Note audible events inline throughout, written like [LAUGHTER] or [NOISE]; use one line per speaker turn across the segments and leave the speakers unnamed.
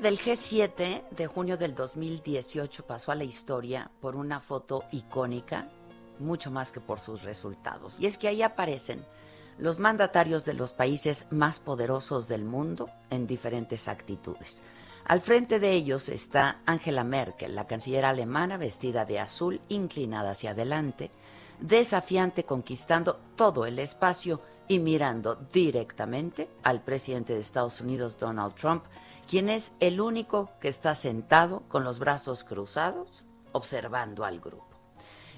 Del G7 de junio del 2018 pasó a la historia por una foto icónica, mucho más que por sus resultados. Y es que ahí aparecen los mandatarios de los países más poderosos del mundo en diferentes actitudes. Al frente de ellos está Angela Merkel, la canciller alemana vestida de azul, inclinada hacia adelante, desafiante conquistando todo el espacio y mirando directamente al presidente de Estados Unidos, Donald Trump, quien es el único que está sentado con los brazos cruzados, observando al grupo.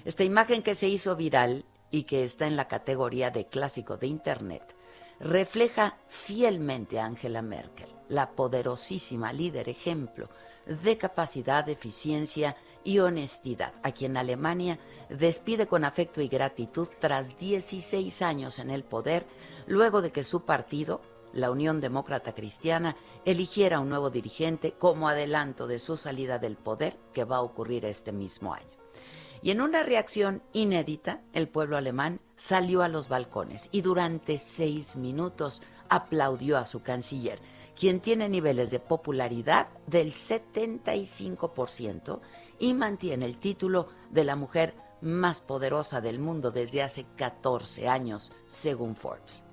Esta imagen que se hizo viral y que está en la categoría de clásico de Internet, refleja fielmente a Angela Merkel, la poderosísima líder ejemplo de capacidad, eficiencia y honestidad, a quien Alemania despide con afecto y gratitud tras 16 años en el poder, luego de que su partido, la Unión Demócrata Cristiana, eligiera un nuevo dirigente como adelanto de su salida del poder que va a ocurrir este mismo año. Y en una reacción inédita, el pueblo alemán salió a los balcones y durante seis minutos aplaudió a su canciller, quien tiene niveles de popularidad del 75% y mantiene el título de la mujer más poderosa del mundo desde hace 14 años, según Forbes.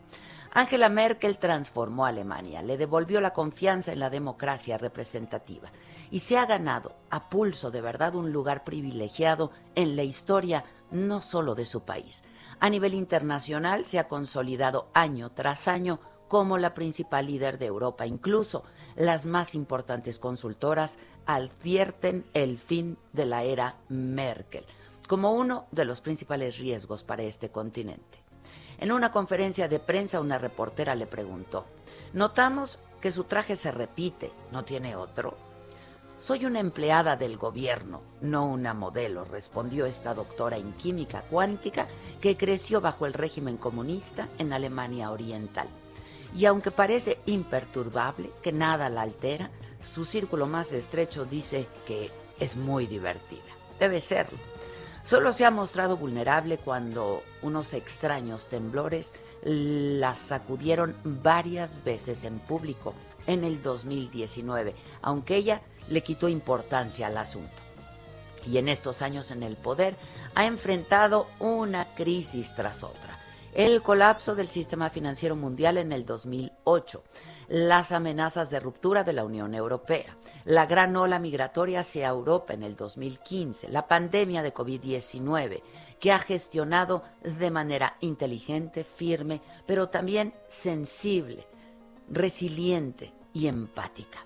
Angela Merkel transformó a Alemania, le devolvió la confianza en la democracia representativa y se ha ganado a pulso de verdad un lugar privilegiado en la historia no solo de su país. A nivel internacional se ha consolidado año tras año como la principal líder de Europa. Incluso las más importantes consultoras advierten el fin de la era Merkel como uno de los principales riesgos para este continente. En una conferencia de prensa una reportera le preguntó, notamos que su traje se repite, ¿no tiene otro? Soy una empleada del gobierno, no una modelo, respondió esta doctora en química cuántica que creció bajo el régimen comunista en Alemania Oriental. Y aunque parece imperturbable, que nada la altera, su círculo más estrecho dice que es muy divertida. Debe serlo. Solo se ha mostrado vulnerable cuando unos extraños temblores la sacudieron varias veces en público en el 2019, aunque ella le quitó importancia al asunto. Y en estos años en el poder ha enfrentado una crisis tras otra. El colapso del sistema financiero mundial en el 2008, las amenazas de ruptura de la Unión Europea, la gran ola migratoria hacia Europa en el 2015, la pandemia de COVID-19, que ha gestionado de manera inteligente, firme, pero también sensible, resiliente y empática.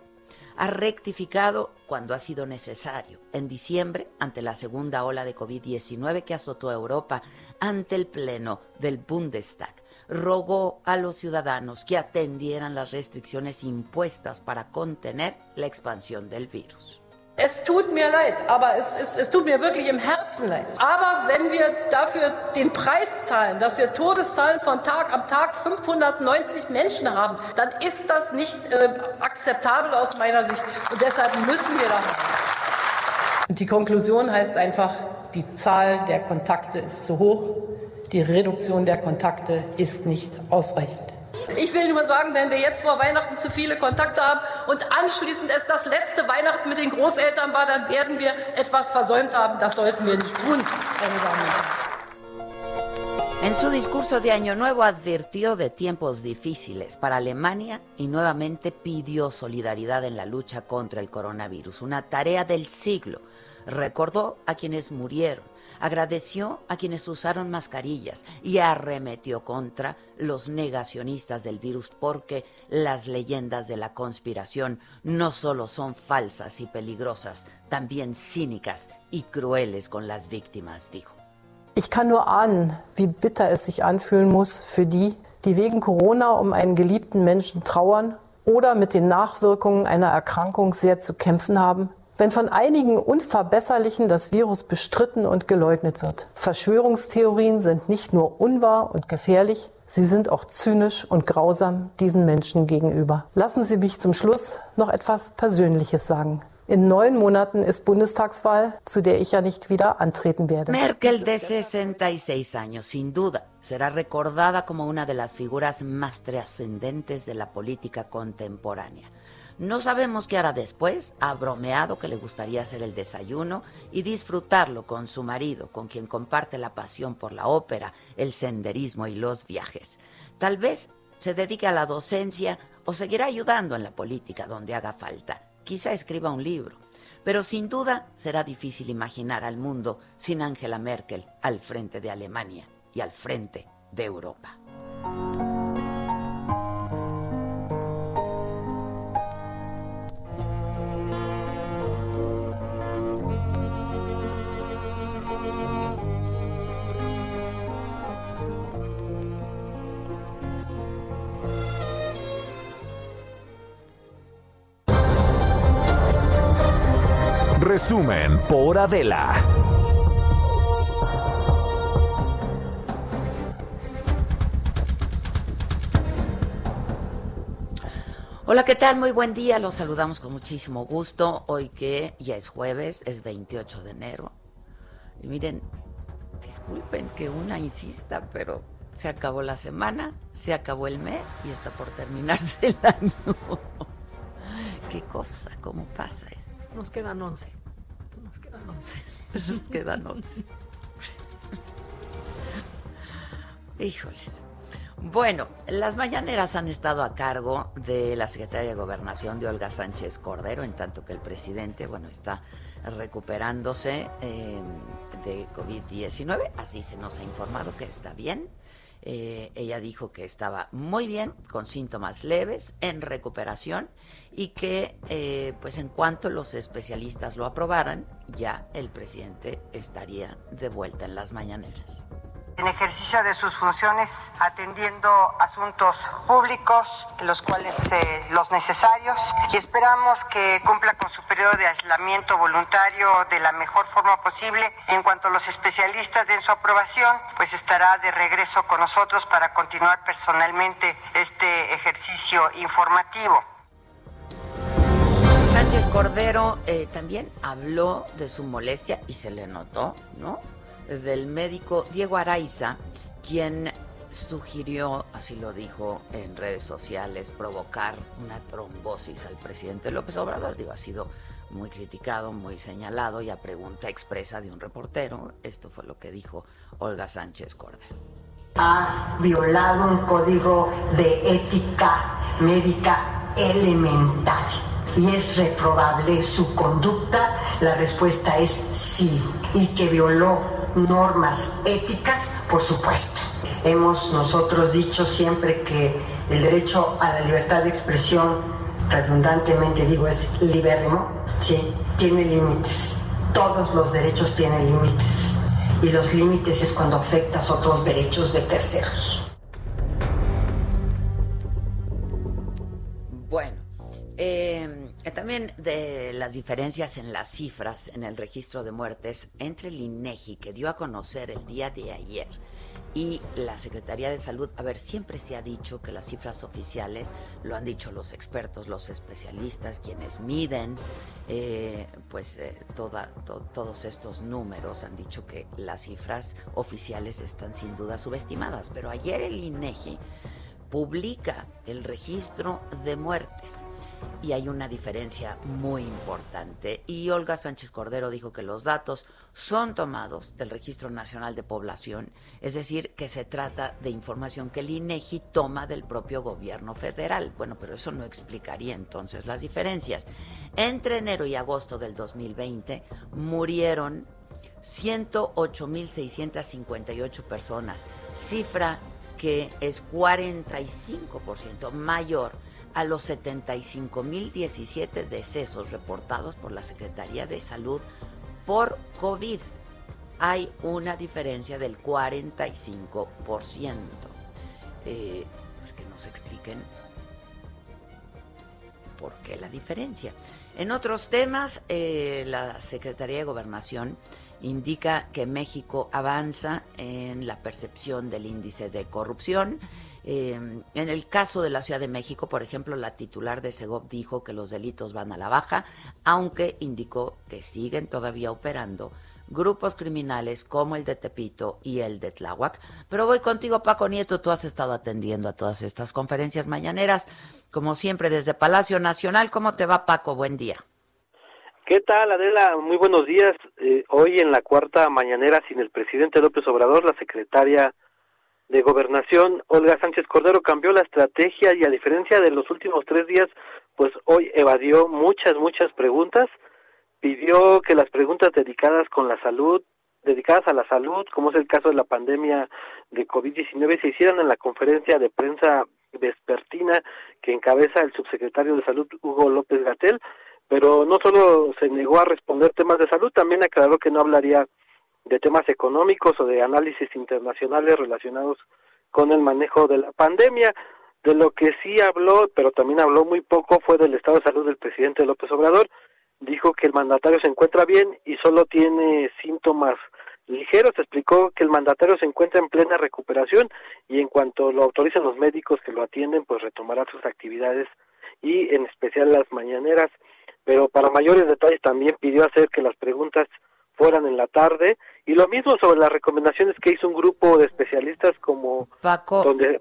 Ha rectificado cuando ha sido necesario. En diciembre, ante la segunda ola de COVID-19 que azotó a Europa, ante el Pleno del Bundestag, rogó a los ciudadanos que atendieran las restricciones impuestas para contener la expansión del virus.
Es tut mir leid, aber es, es, es, tut mir wirklich im Herzen leid. Aber wenn wir dafür den Preis zahlen, dass wir Todeszahlen von Tag am Tag 590 Menschen haben, dann ist das nicht äh, akzeptabel aus meiner Sicht. Und deshalb müssen wir da. Die Konklusion heißt einfach, die Zahl der Kontakte ist zu hoch. Die Reduktion der Kontakte ist nicht ausreichend. Ich will nur sagen, wenn wir jetzt vor Weihnachten zu viele Kontakte haben und anschließend es das letzte Weihnachten mit den Großeltern war, dann werden wir etwas versäumt haben. Das sollten wir nicht tun.
En su discurso de Año Nuevo advirtió de tiempos difíciles para Alemania y nuevamente pidió solidaridad en la lucha contra el coronavirus, una tarea del siglo. Recordó a quienes murieron, agradeció a quienes usaron mascarillas y arremetió contra los negacionistas del virus porque las leyendas de la conspiración no solo son falsas y peligrosas, también cínicas y crueles con las víctimas, dijo.
Ich kann nur ahnen, wie bitter es sich anfühlen muss für die, die wegen Corona um einen geliebten Menschen trauern oder mit den Nachwirkungen einer Erkrankung sehr zu kämpfen haben, wenn von einigen Unverbesserlichen das Virus bestritten und geleugnet wird. Verschwörungstheorien sind nicht nur unwahr und gefährlich, sie sind auch zynisch und grausam diesen Menschen gegenüber. Lassen Sie mich zum Schluss noch etwas Persönliches sagen. In neun Monaten ist Bundestagswahl, zu der ich ja nicht wieder antreten werde.
Merkel, de 66 años, sin duda, será recordada como una de las figuras más trascendentes de la política contemporánea. No sabemos qué hará después. Ha bromeado que le gustaría hacer el desayuno y disfrutarlo con su marido, con quien comparte la pasión por la ópera, el senderismo y los viajes. Tal vez se dedique a la docencia o seguirá ayudando en la política donde haga falta. Quizá escriba un libro, pero sin duda será difícil imaginar al mundo sin Angela Merkel al frente de Alemania y al frente de Europa.
Resumen por Adela.
Hola, ¿qué tal? Muy buen día. Los saludamos con muchísimo gusto. Hoy que ya es jueves, es 28 de enero. Y miren, disculpen que una insista, pero se acabó la semana, se acabó el mes y está por terminarse el [LAUGHS] año. Qué cosa, cómo pasa esto.
Nos quedan 11. [LAUGHS] Nos quedan 11.
Nos quedan 11. Híjoles. Bueno, las mañaneras han estado a cargo de la Secretaria de Gobernación de Olga Sánchez Cordero, en tanto que el presidente, bueno, está recuperándose eh, de COVID-19, así se nos ha informado que está bien. Eh, ella dijo que estaba muy bien, con síntomas leves, en recuperación y que, eh, pues en cuanto los especialistas lo aprobaran, ya el presidente estaría de vuelta en las mañaneras
en ejercicio de sus funciones atendiendo asuntos públicos, los cuales eh, los necesarios, y esperamos que cumpla con su periodo de aislamiento voluntario de la mejor forma posible. En cuanto los especialistas den su aprobación, pues estará de regreso con nosotros para continuar personalmente este ejercicio informativo.
Sánchez Cordero eh, también habló de su molestia y se le notó, ¿no? Del médico Diego Araiza, quien sugirió, así lo dijo en redes sociales, provocar una trombosis al presidente López Obrador. Digo, ha sido muy criticado, muy señalado y a pregunta expresa de un reportero, esto fue lo que dijo Olga Sánchez Cordero.
Ha violado un código de ética médica elemental y es reprobable su conducta. La respuesta es sí. Y que violó normas éticas, por supuesto. Hemos nosotros dicho siempre que el derecho a la libertad de expresión, redundantemente digo, es libérrimo, sí, tiene límites. Todos los derechos tienen límites. Y los límites es cuando afectas otros derechos de terceros.
Eh eh, también de las diferencias en las cifras en el registro de muertes entre el INEGI que dio a conocer el día de ayer y la Secretaría de Salud. A ver, siempre se ha dicho que las cifras oficiales, lo han dicho los expertos, los especialistas, quienes miden, eh, pues eh, toda, todos estos números han dicho que las cifras oficiales están sin duda subestimadas. Pero ayer el INEGI publica el registro de muertes y hay una diferencia muy importante. Y Olga Sánchez Cordero dijo que los datos son tomados del Registro Nacional de Población, es decir, que se trata de información que el INEGI toma del propio gobierno federal. Bueno, pero eso no explicaría entonces las diferencias. Entre enero y agosto del 2020 murieron 108.658 personas, cifra que es 45% mayor a los 75.017 decesos reportados por la Secretaría de Salud por COVID. Hay una diferencia del 45%. Eh, pues que nos expliquen por qué la diferencia. En otros temas, eh, la Secretaría de Gobernación indica que México avanza en la percepción del índice de corrupción. Eh, en el caso de la Ciudad de México, por ejemplo, la titular de Segov dijo que los delitos van a la baja, aunque indicó que siguen todavía operando grupos criminales como el de Tepito y el de Tláhuac. Pero voy contigo, Paco Nieto, tú has estado atendiendo a todas estas conferencias mañaneras, como siempre desde Palacio Nacional. ¿Cómo te va, Paco? Buen día.
¿Qué tal, Adela? Muy buenos días. Eh, hoy en la cuarta mañanera sin el presidente López Obrador, la secretaria de Gobernación, Olga Sánchez Cordero, cambió la estrategia y a diferencia de los últimos tres días, pues hoy evadió muchas, muchas preguntas. Pidió que las preguntas dedicadas con la salud, dedicadas a la salud, como es el caso de la pandemia de COVID-19, se hicieran en la conferencia de prensa vespertina que encabeza el subsecretario de Salud, Hugo López Gatel, pero no solo se negó a responder temas de salud, también aclaró que no hablaría de temas económicos o de análisis internacionales relacionados con el manejo de la pandemia. De lo que sí habló, pero también habló muy poco, fue del estado de salud del presidente López Obrador. Dijo que el mandatario se encuentra bien y solo tiene síntomas ligeros. Explicó que el mandatario se encuentra en plena recuperación y en cuanto lo autoricen los médicos que lo atienden, pues retomará sus actividades y en especial las mañaneras pero para mayores detalles también pidió hacer que las preguntas fueran en la tarde. Y lo mismo sobre las recomendaciones que hizo un grupo de especialistas como
Paco
donde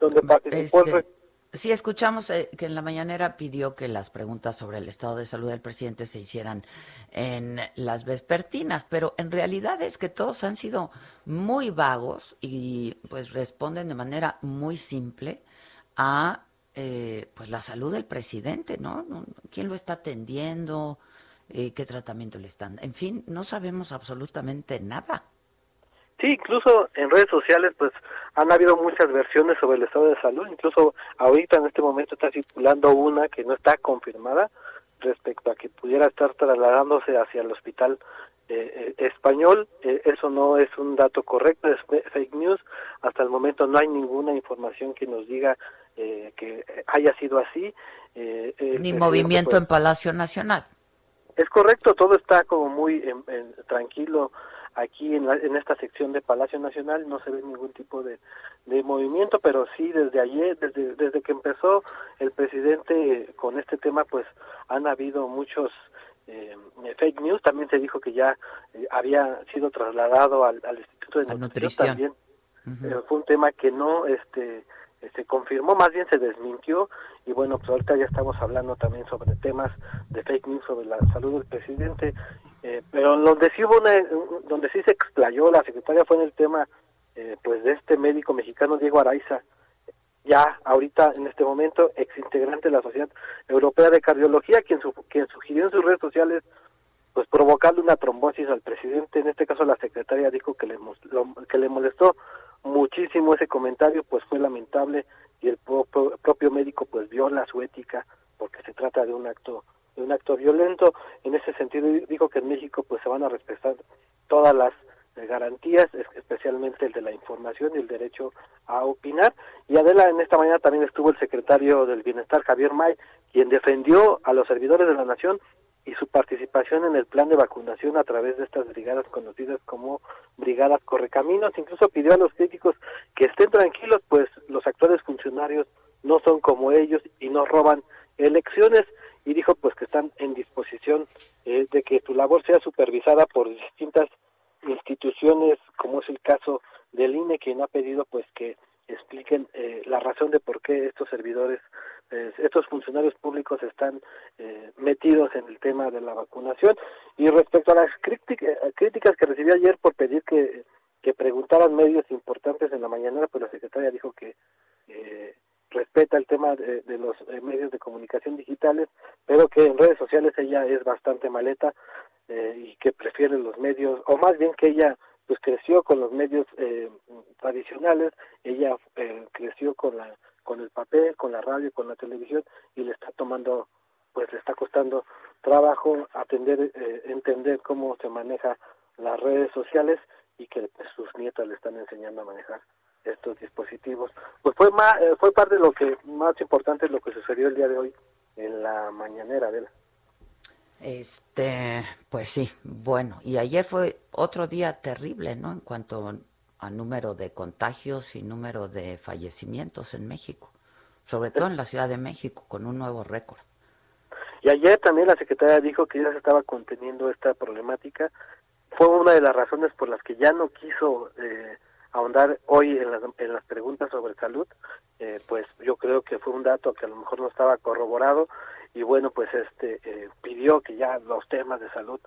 donde participó
este, Sí, escuchamos eh, que en la mañanera pidió que las preguntas sobre el estado de salud del presidente se hicieran en las vespertinas, pero en realidad es que todos han sido muy vagos y pues responden de manera muy simple a eh, pues la salud del presidente, ¿no? ¿Quién lo está atendiendo? Eh, ¿Qué tratamiento le están? En fin, no sabemos absolutamente nada.
Sí, incluso en redes sociales pues han habido muchas versiones sobre el estado de salud, incluso ahorita en este momento está circulando una que no está confirmada respecto a que pudiera estar trasladándose hacia el hospital eh, español. eso no es un dato correcto, es fake news. Hasta el momento no hay ninguna información que nos diga eh, que haya sido así.
Eh, Ni movimiento pues, en Palacio Nacional.
Es correcto, todo está como muy tranquilo aquí en, en, esta sección de Palacio Nacional no se ve ningún tipo de, de movimiento, pero sí desde ayer, desde, desde que empezó el presidente con este tema, pues han habido muchos eh, fake news. También se dijo que ya eh, había sido trasladado al, al Instituto de Nutrición. También fue un tema que no este se confirmó, más bien se desmintió y bueno, pues ahorita ya estamos hablando también sobre temas de fake news sobre la salud del presidente, eh, pero donde sí hubo una, donde sí se explayó la secretaria fue en el tema eh, pues de este médico mexicano Diego Araiza, ya ahorita en este momento ex integrante de la Sociedad Europea de Cardiología, quien, quien sugirió en sus redes sociales pues provocarle una trombosis al presidente, en este caso la secretaria dijo que le, que le molestó muchísimo ese comentario, pues fue lamentable y el propio médico pues viola su ética porque se trata de un acto de un acto violento. En ese sentido dijo que en México pues se van a respetar todas las eh, garantías, especialmente el de la información y el derecho a opinar. Y Adela, en esta mañana también estuvo el secretario del Bienestar, Javier May, quien defendió a los servidores de la nación y su participación en el plan de vacunación a través de estas brigadas conocidas como brigadas correcaminos. Incluso pidió a los críticos que estén tranquilos, pues los actuales funcionarios no son como ellos y no roban elecciones y dijo pues que están en disposición eh, de que su labor sea supervisada por distintas instituciones como es el caso del INE quien ha pedido pues que expliquen eh, la razón de por qué estos servidores, eh, estos funcionarios públicos están eh, metidos en el tema de la vacunación. Y respecto a las críticas que recibí ayer por pedir que, que preguntaran medios importantes en la mañana, pues la secretaria dijo que respeta el tema de, de los medios de comunicación digitales, pero que en redes sociales ella es bastante maleta y que prefiere los medios, o más bien que ella pues creció con los medios eh, tradicionales, ella eh, creció con la con el papel, con la radio, con la televisión y le está tomando, pues le está costando trabajo atender, eh, entender cómo se maneja las redes sociales y que pues, sus nietas le están enseñando a manejar estos dispositivos. Pues fue más, fue parte de lo que más importante lo que sucedió el día de hoy en la mañanera de la
este, pues sí, bueno, y ayer fue otro día terrible, ¿no? En cuanto a número de contagios y número de fallecimientos en México, sobre todo en la Ciudad de México, con un nuevo récord.
Y ayer también la secretaria dijo que ya se estaba conteniendo esta problemática. Fue una de las razones por las que ya no quiso eh, ahondar hoy en las, en las preguntas sobre salud. Eh, pues yo creo que fue un dato que a lo mejor no estaba corroborado y bueno pues este eh, pidió que ya los temas de salud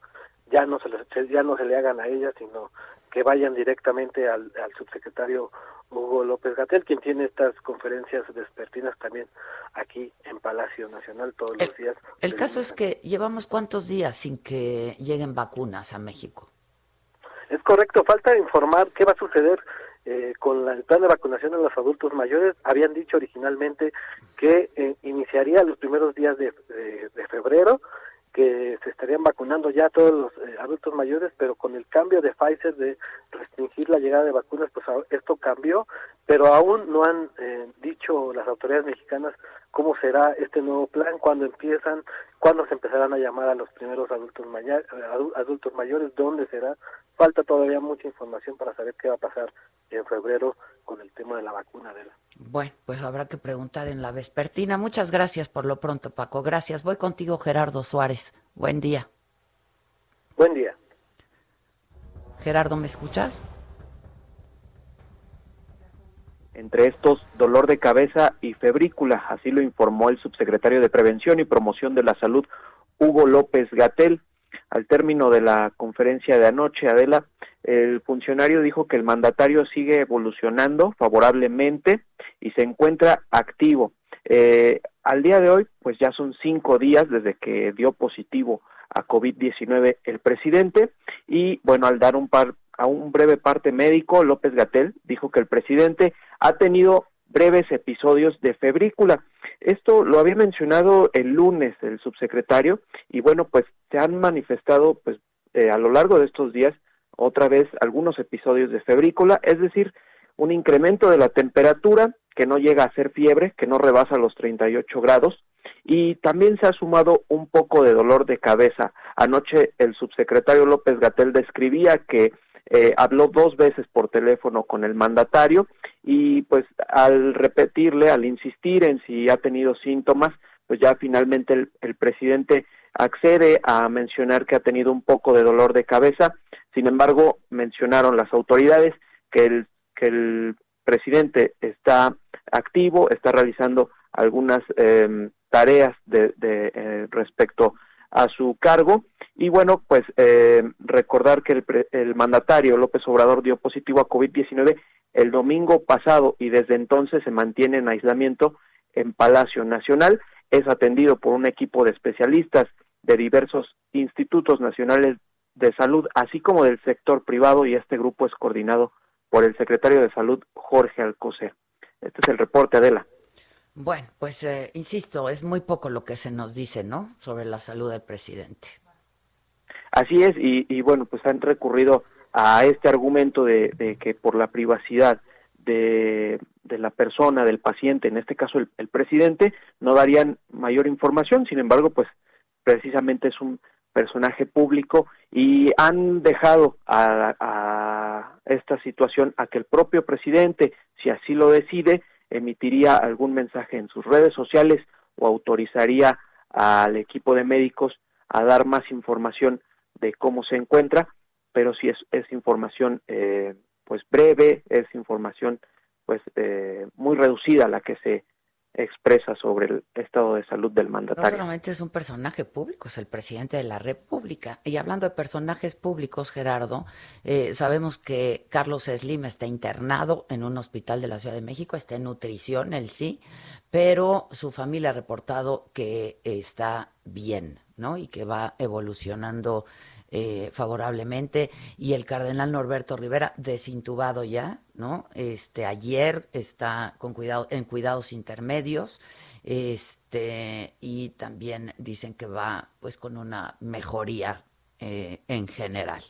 ya no se les, ya no se le hagan a ella sino que vayan directamente al, subsecretario Hugo López Gatel quien tiene estas conferencias despertinas también aquí en Palacio Nacional todos los días
el caso es que llevamos cuántos días sin que lleguen vacunas a México
es correcto falta informar qué va a suceder eh, con el plan de vacunación en los adultos mayores, habían dicho originalmente que eh, iniciaría los primeros días de, febrero, que se estarían vacunando ya todos los eh, adultos mayores, pero con el cambio de Pfizer de restringir la llegada de vacunas, pues esto cambió, pero aún no han dicho las autoridades mexicanas cómo será este nuevo plan, cuándo empiezan, cuándo se empezarán a llamar a los primeros adultos, adultos mayores, dónde será. Falta todavía mucha información para saber qué va a pasar en febrero con el tema de la vacuna de la.
Bueno, pues habrá que preguntar en la vespertina. Muchas gracias por lo pronto, Paco. Gracias. Voy contigo, Gerardo Suárez. Buen día.
Buen día.
Gerardo, ¿me escuchas?
Entre estos, dolor de cabeza y febrícula, así lo informó el subsecretario de Prevención y Promoción de la Salud, Hugo López Gatel. Al término de la conferencia de anoche, Adela, el funcionario dijo que el mandatario sigue evolucionando favorablemente y se encuentra activo. Eh, al día de hoy, pues ya son cinco días desde que dio positivo a COVID-19 el presidente y bueno, al dar un par, a un breve parte médico, López Gatel dijo que el presidente ha tenido breves episodios de febrícula. Esto lo había mencionado el lunes el subsecretario y bueno, pues se han manifestado pues eh, a lo largo de estos días otra vez algunos episodios de febrícula, es decir, un incremento de la temperatura que no llega a ser fiebre, que no rebasa los 38 grados, y también se ha sumado un poco de dolor de cabeza. Anoche el subsecretario López Gatel describía que eh, habló dos veces por teléfono con el mandatario y pues al repetirle, al insistir en si ha tenido síntomas, pues ya finalmente el, el presidente accede a mencionar que ha tenido un poco de dolor de cabeza. Sin embargo, mencionaron las autoridades que el, que el presidente está activo, está realizando algunas em, tareas de, eh, respecto a su cargo y bueno, pues eh, recordar que el, el, mandatario López Obrador dio positivo a COVID-19 el domingo pasado y desde entonces se mantiene en aislamiento en Palacio Nacional. Es atendido por un equipo de especialistas de diversos institutos nacionales de Salud, así como del sector privado, y este grupo es coordinado por el secretario de Salud, Jorge Alcocer. Este es el reporte, Adela.
Bueno, pues eh, insisto, es muy poco lo que se nos dice, ¿no? Sobre la salud del presidente.
Así es, y, bueno, pues han recurrido a este argumento de, que por la privacidad de, la persona, del paciente, en este caso el presidente, no darían mayor información, sin embargo, pues precisamente es un personaje público y han dejado a, esta situación a que el propio presidente, si así lo decide, emitiría algún mensaje en sus redes sociales o autorizaría al equipo de médicos a dar más información de cómo se encuentra, pero si es, es información eh, pues breve, es información pues eh, muy reducida la que se expresa sobre el estado de salud del mandatario.
No solamente es un personaje público, es el presidente de la República. Y hablando de personajes públicos, Gerardo, eh, sabemos que Carlos Slim está internado en un hospital de la Ciudad de México, está en nutrición, él sí, pero su familia ha reportado que está bien, ¿no? Y que va evolucionando eh, favorablemente y el cardenal Norberto Rivera desintubado ya, ¿no? Este ayer está con cuidado en cuidados intermedios. Este y también dicen que va pues con una mejoría eh, en general.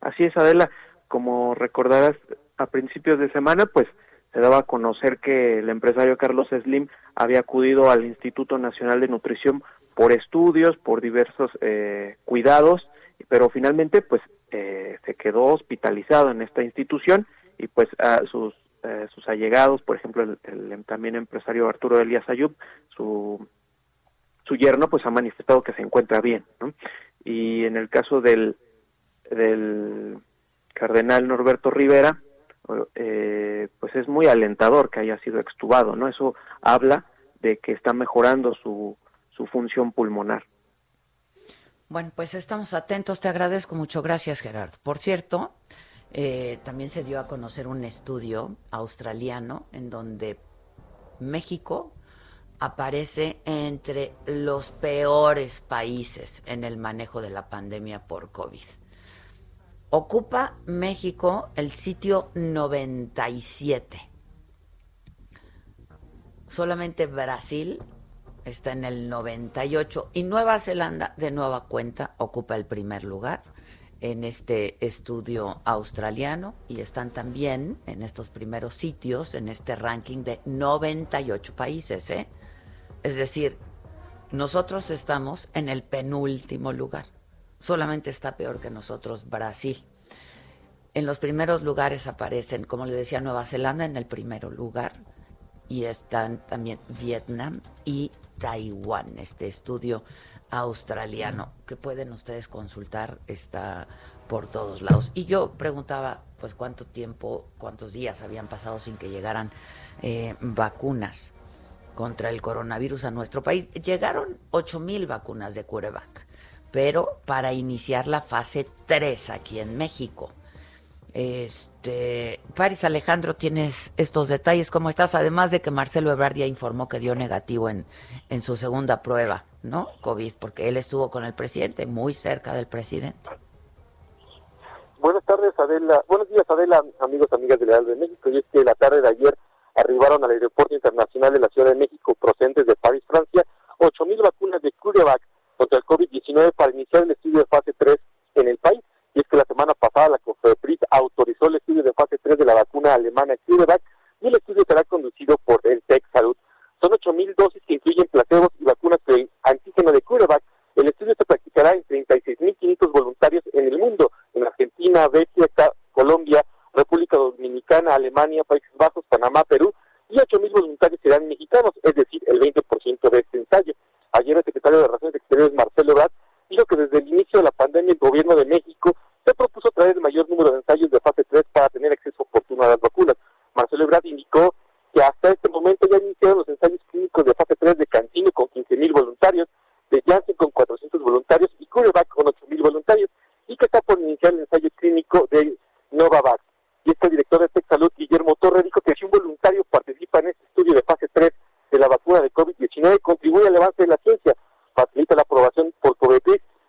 Así es, Adela, como recordarás a principios de semana, pues se daba a conocer que el empresario Carlos Slim había acudido al Instituto Nacional de Nutrición por estudios, por diversos eh, cuidados, pero finalmente pues eh, se quedó hospitalizado en esta institución y pues a sus eh, sus allegados, por ejemplo el, también empresario Arturo Elías Ayub, su su yerno pues ha manifestado que se encuentra bien, ¿no? Y en el caso del del cardenal Norberto Rivera, pues es muy alentador que haya sido extubado, ¿no? Eso habla de que está mejorando su su función pulmonar.
Bueno, pues estamos atentos. Te agradezco mucho. Gracias, Gerardo. Por cierto, eh, también se dio a conocer un estudio australiano en donde México aparece entre los peores países en el manejo de la pandemia por COVID. Ocupa México el sitio 97. Solamente Brasil está en el 98 y Nueva Zelanda de nueva cuenta ocupa el primer lugar en este estudio australiano y están también en estos primeros sitios en este ranking de 98 países, ¿eh? Es decir, nosotros estamos en el penúltimo lugar. Solamente está peor que nosotros Brasil. En los primeros lugares aparecen, como le decía, Nueva Zelanda en el primer lugar, y están también Vietnam y Taiwán, este estudio australiano que pueden ustedes consultar, está por todos lados. Y yo preguntaba, pues, cuánto tiempo, cuántos días habían pasado sin que llegaran eh, vacunas contra el coronavirus a nuestro país. Llegaron 8 mil vacunas de CureVac, pero para iniciar la fase 3 aquí en México. Este, Paris Alejandro, tienes estos detalles, ¿cómo estás? Además de que Marcelo Ebrard ya informó que dio negativo en, en su segunda prueba, ¿no? COVID, porque él estuvo con el presidente, muy cerca del presidente.
Buenas tardes, Adela. Buenos días, Adela, amigos, amigas del Real de México. Y es que la tarde de ayer arribaron al Aeropuerto Internacional de la Ciudad de México procedentes de París, Francia, 8.000 vacunas de CureVac contra el COVID-19 para iniciar el estudio de fase 3 en el país y es que la semana pasada la COFEPRIS autorizó el estudio de fase 3 de la vacuna alemana CureVac y el estudio será conducido por el TEC Salud. Son 8.000 dosis que incluyen placebos y vacunas del antígeno de CureVac. El estudio se practicará en 36.500 voluntarios en el mundo, en Argentina, Bélgica, Colombia, República Dominicana, Alemania, Países Bajos, Panamá, Perú, y 8.000 voluntarios serán mexicanos, es decir, el 20% de este ensayo. Ayer el secretario de Relaciones Exteriores, Marcelo Ebrard, dijo que desde el inicio de la pandemia el gobierno de México se propuso traer el mayor número de ensayos de fase 3 para tener acceso oportuno a las vacunas. Marcelo Ebrard indicó que hasta este momento ya iniciaron los ensayos clínicos de fase 3 de Cantino con 15.000 voluntarios, de Janssen con 400 voluntarios y CureVac con 8.000 voluntarios, y que está por iniciar el ensayo clínico de Novavax. Y este director de Salud, Guillermo Torre, dijo que si un voluntario participa en este estudio de fase 3 de la vacuna de COVID-19, contribuye al avance de la ciencia, facilita la aprobación por COVID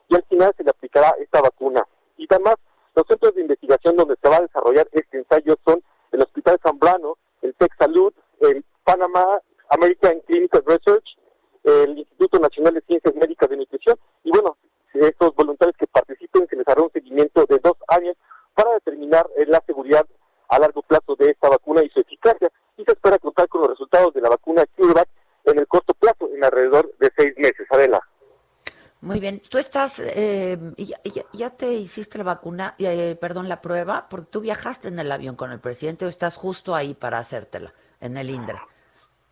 y al final se le aplicará esta vacuna. Y además, los centros de investigación donde se va a desarrollar este ensayo son el Hospital Zambrano, el Tech Salud, el Panama American Clinical Research, el Instituto Nacional de Ciencias Médicas de Nutrición. Y bueno, estos voluntarios que participen se les hará un seguimiento de dos años para determinar eh, la seguridad a largo plazo de esta vacuna y su eficacia. Y se espera contar con los resultados de la vacuna CureVac en el corto plazo, en alrededor de seis meses. Adela.
Muy bien. ¿Tú estás, eh, ya, te hiciste la vacuna, eh, perdón, la prueba? Porque tú viajaste en el avión con el presidente o estás justo ahí para hacértela, en el INDRE.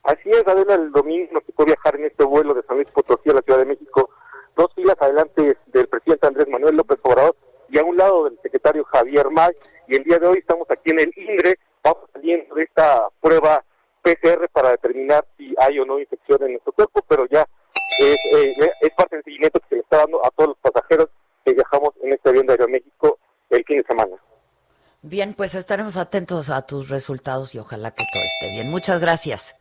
Así es, Adela, el domingo nos tocó viajar en este vuelo de San Luis Potosí a la Ciudad de México, dos filas adelante del presidente Andrés Manuel López Obrador y a un lado del secretario Javier May. Y el día de hoy estamos aquí en el INDRE vamos saliendo de esta prueba PCR para determinar si hay o no infección en nuestro cuerpo, pero ya es, eh, es parte del seguimiento que se le está dando a todos los pasajeros que viajamos en este avión de Aeroméxico el fin de semana.
Bien, pues estaremos atentos a tus resultados y ojalá que todo esté bien. Muchas gracias.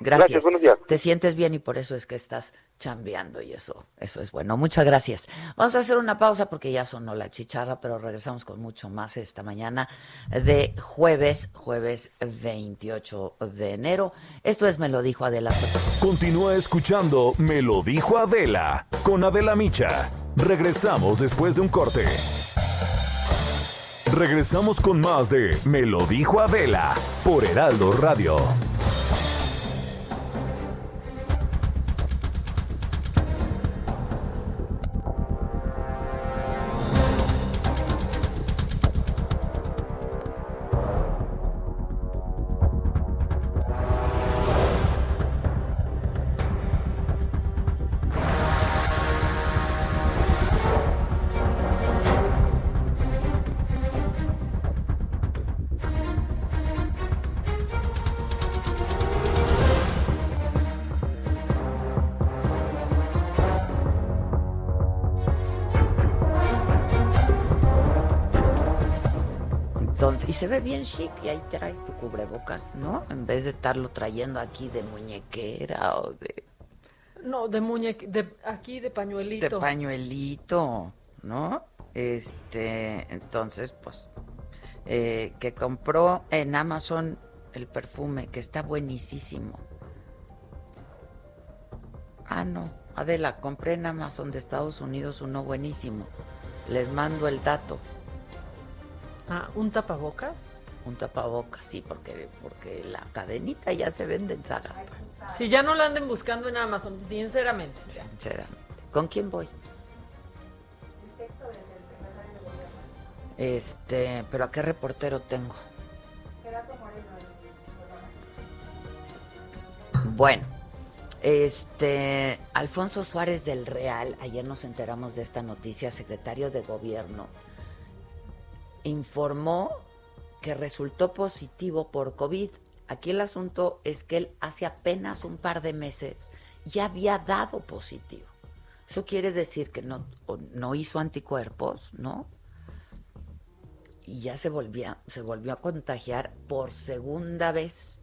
Gracias.
buenos días.
Te sientes bien y por eso es que estás chambeando y eso, eso es bueno. Muchas gracias. Vamos a hacer una pausa porque ya sonó la chicharra, pero regresamos con mucho más esta mañana de jueves, jueves 28 de enero. Esto es Me lo dijo Adela.
Continúa escuchando Me lo dijo Adela con Adela Micha. Regresamos después de un corte. Regresamos con más de Me lo dijo Adela por Heraldo Radio.
Se ve bien chic y ahí traes tu cubrebocas, ¿no? En vez de estarlo trayendo aquí de muñequera o de...
No, de muñeque, de aquí de pañuelito.
De pañuelito, ¿no? Este, entonces, pues, eh, que compró en Amazon el perfume, que está buenísimo. Ah, no, Adela, compré en Amazon de Estados Unidos uno buenísimo. Les mando el dato.
Ah, ¿un tapabocas?
Un tapabocas, sí, porque, porque la cadenita ya se vende en sagas.
Si ya no la anden buscando en Amazon, sinceramente.
Sinceramente. ¿Con quién voy? Este, pero ¿a qué reportero tengo? Bueno, este, Alfonso Suárez del Real, ayer nos enteramos de esta noticia, secretario de gobierno, informó que resultó positivo por COVID. Aquí el asunto es que él hace apenas un par de meses ya había dado positivo. Eso quiere decir que no, no hizo anticuerpos, ¿no? Y ya se, volvía, se volvió a contagiar por segunda vez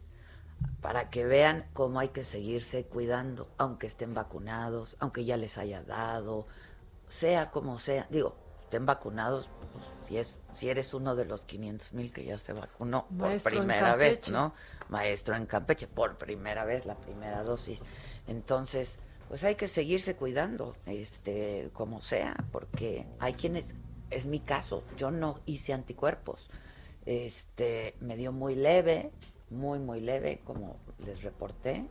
para que vean cómo hay que seguirse cuidando, aunque estén vacunados, aunque ya les haya dado, sea como sea. Digo, estén vacunados, si, es, si eres uno de los 500 mil que ya se vacunó por primera vez, ¿no? Maestro en Campeche, por primera vez, la primera dosis. Entonces, pues hay que seguirse cuidando, este, como sea, porque hay quienes, es mi caso, yo no hice anticuerpos. Este, me dio muy leve, muy, muy leve, como les reporté.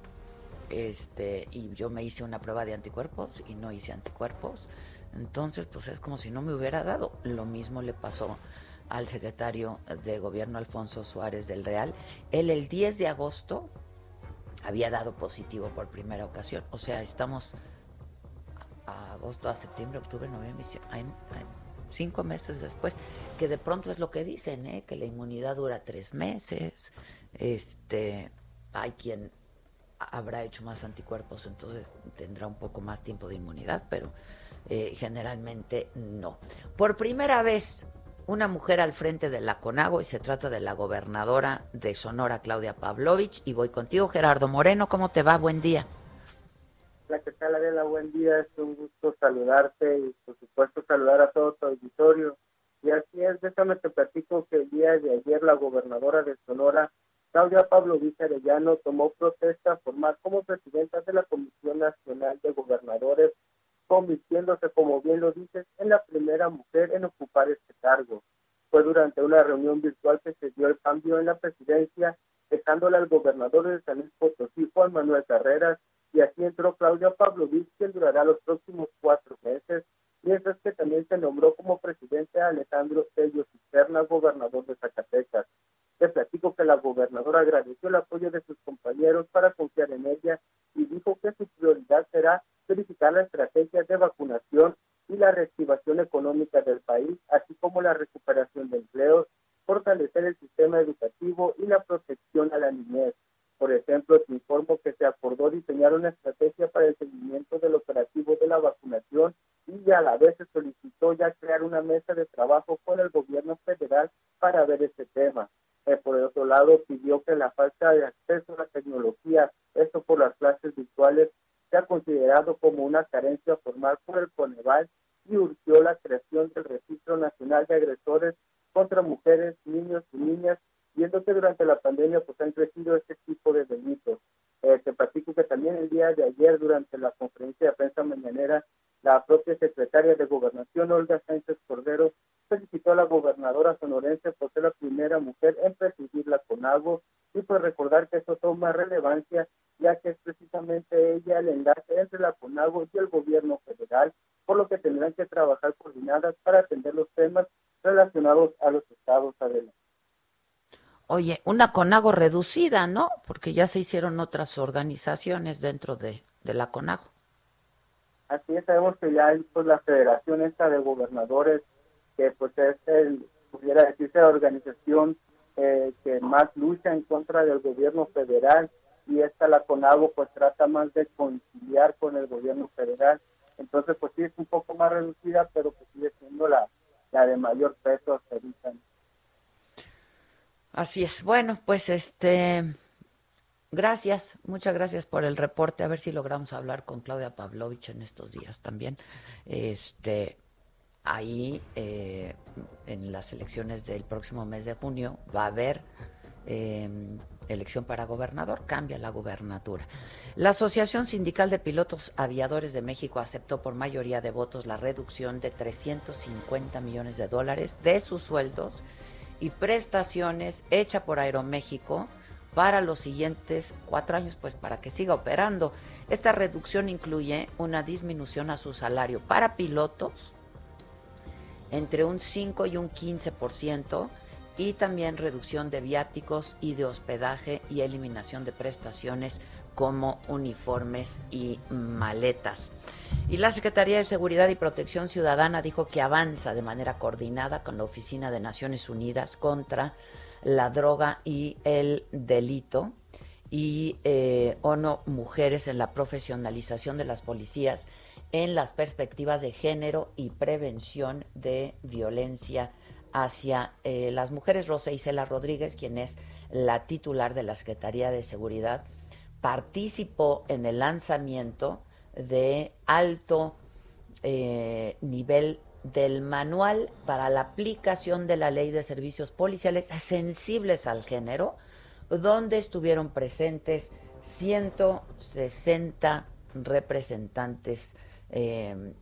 Este, y yo me hice una prueba de anticuerpos y no hice anticuerpos. Entonces, pues es como si no me hubiera dado. Lo mismo le pasó al secretario de gobierno Alfonso Suárez del Real. Él el 10 de agosto había dado positivo por primera ocasión. O sea, estamos a agosto, a septiembre, octubre, noviembre, cinco meses después, que de pronto es lo que dicen, ¿eh? que la inmunidad dura tres meses. Este, hay quien habrá hecho más anticuerpos, entonces tendrá un poco más tiempo de inmunidad, pero eh, generalmente no. Por primera vez, una mujer al frente de la CONAGO y se trata de la gobernadora de Sonora, Claudia Pavlovich. Y voy contigo, Gerardo Moreno. ¿Cómo te va? Buen día.
Hola, ¿qué tal, Adela? Buen día. Es un gusto saludarte y, por supuesto, saludar a todo tu auditorio. Y así es, déjame te platico que el día de ayer la gobernadora de Sonora, Claudia Pavlovich Arellano, tomó protesta a formar como presidenta de la Comisión Nacional de Gobernadores convirtiéndose, como bien lo dices, en la primera mujer en ocupar este cargo. Fue durante una reunión virtual que se dio el cambio en la presidencia, dejándole al gobernador de San Luis Potosí, Juan Manuel Carreras, y así entró Claudia Pavlovich, quien durará los próximos cuatro meses, mientras que también se nombró como presidente a Alejandro Tello Cisterna, gobernador de Zacatecas. Te platico que la gobernadora agradeció el apoyo de sus compañeros para confiar en ella y dijo que su prioridad será verificar la estrategia de vacunación y la reactivación económica del país, así como la recuperación de empleos. fortalecer el sistema educativo y la protección a la niñez. Por ejemplo, te informo que se acordó diseñar una estrategia para el seguimiento del operativo de la vacunación y a la vez se solicitó ya crear una mesa de trabajo con el gobierno federal para ver este tema. Eh, por otro lado, pidió que la falta de acceso a la tecnología, esto por las clases virtuales, sea considerado como una carencia formal por el Coneval y urgió la creación del Registro Nacional de Agresores contra mujeres, niños y niñas, viendo que durante la pandemia pues han crecido este tipo de delitos. Eh, te platico que también el día de ayer, durante la conferencia de prensa mañanera, la propia secretaria de Gobernación, Olga Sánchez Cordero, felicitó a la gobernadora sonorense por ser la primera mujer en presidir la CONAGO y pues recordar que eso toma relevancia ya que es precisamente ella el enlace entre la CONAGO y el gobierno federal, por lo que tendrán que trabajar coordinadas para atender los temas relacionados a los estados adelante.
Oye, una CONAGO reducida, ¿no? Porque ya se hicieron otras organizaciones dentro de, de la CONAGO.
Así es, sabemos que ya hay pues, la Federación esta de Gobernadores, que pues es el, pudiera decirse, la organización eh, que más lucha en contra del gobierno federal y esta la CONAGO pues trata más de conciliar con el gobierno federal. Entonces pues sí es un poco más reducida, pero pues sigue siendo la, la de mayor peso hasta ahorita.
Así es. Bueno, pues este Gracias, muchas gracias por el reporte. A ver si logramos hablar con Claudia Pavlovich en estos días también. Este, ahí eh, en las elecciones del próximo mes de junio va a haber em, elección para gobernador, cambia la gubernatura. La Asociación Sindical de Pilotos Aviadores de México aceptó por mayoría de votos la reducción de 350 millones de dólares de sus sueldos y prestaciones hecha por Aeroméxico para los siguientes cuatro años, pues para que siga operando. Esta reducción incluye una disminución a su salario para pilotos entre un 5 y un 15% y también reducción de viáticos y de hospedaje y eliminación de prestaciones como uniformes y maletas. Y la Secretaría de Seguridad y Protección Ciudadana dijo que avanza de manera coordinada con la Oficina de Naciones Unidas contra la droga y el delito y eh, ONU Mujeres en la profesionalización de las policías en las perspectivas de género y prevención de violencia hacia eh, las mujeres. Rosa Isela Rodríguez, quien es la titular de la Secretaría de Seguridad, participó en el lanzamiento de alto eh, nivel del manual para la aplicación de la ley de servicios policiales sensibles al género, donde estuvieron presentes 160 representantes eh,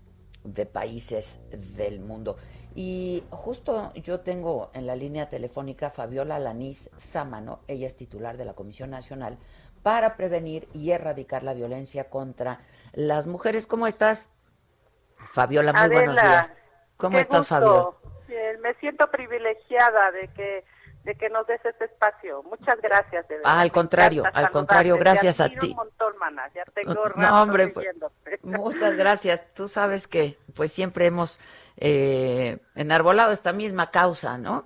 de países del mundo. Y justo yo tengo en la línea telefónica Fabiola Lanís Sámano, ella es titular de la Comisión Nacional para prevenir y erradicar la violencia contra las mujeres. ¿Cómo estás? Fabiola, muy buenos días. ¿Cómo estás, Fabiola?
me siento privilegiada de que de que nos des este espacio. Muchas gracias. De
ah, al contrario, al contrario, gracias a ti.
Un montón, mana. Ya tengo
no, hombre, pues, muchas gracias. Tú sabes que pues siempre hemos eh, enarbolado esta misma causa, ¿no?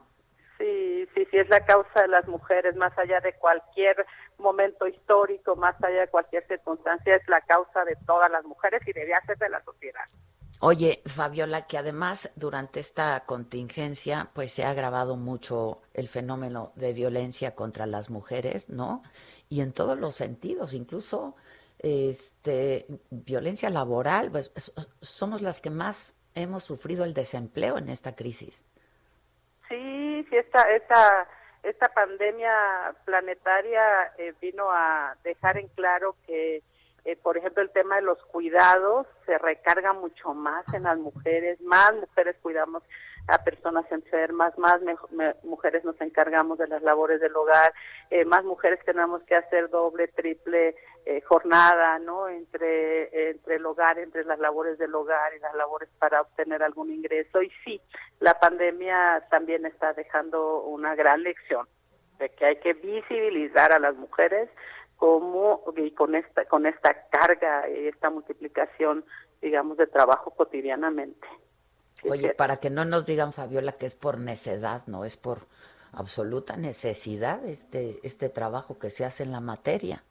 Sí, sí, sí, es la causa de las mujeres, más allá de cualquier momento histórico, más allá de cualquier circunstancia, es la causa de todas las mujeres y debe ser de la sociedad.
Oye, Fabiola, que además durante esta contingencia pues se ha agravado mucho el fenómeno de violencia contra las mujeres, ¿no? Y en todos los sentidos, incluso este violencia laboral, pues somos las que más hemos sufrido el desempleo en esta crisis.
Sí, sí, esta, esta, esta pandemia planetaria eh, vino a dejar en claro que eh, por ejemplo, el tema de los cuidados se recarga mucho más en las mujeres, más mujeres cuidamos a personas enfermas, más mujeres nos encargamos de las labores del hogar, eh, más mujeres tenemos que hacer doble, triple eh, jornada, ¿no? Entre, entre el hogar, entre las labores del hogar y las labores para obtener algún ingreso. Y sí, la pandemia también está dejando una gran lección de que hay que visibilizar a las mujeres como y con esta con esta carga y esta multiplicación digamos de trabajo cotidianamente.
Oye para que no nos digan Fabiola que es por necedad no es por absoluta necesidad este, este trabajo que se hace en la materia.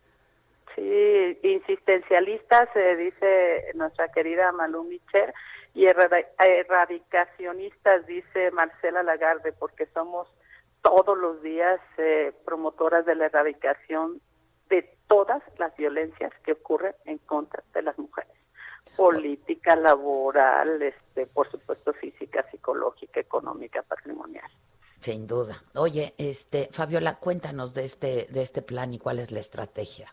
Sí, insistencialistas, se dice nuestra querida Malú Micher, y erradicacionistas, dice Marcela Lagarde, porque somos todos los días eh, promotoras de la erradicación de todas las violencias que ocurren en contra de las mujeres. Política, laboral, este, por supuesto física, psicológica, económica, patrimonial.
Sin duda. Oye, este, Fabiola, cuéntanos de este, de este plan y cuál es la estrategia.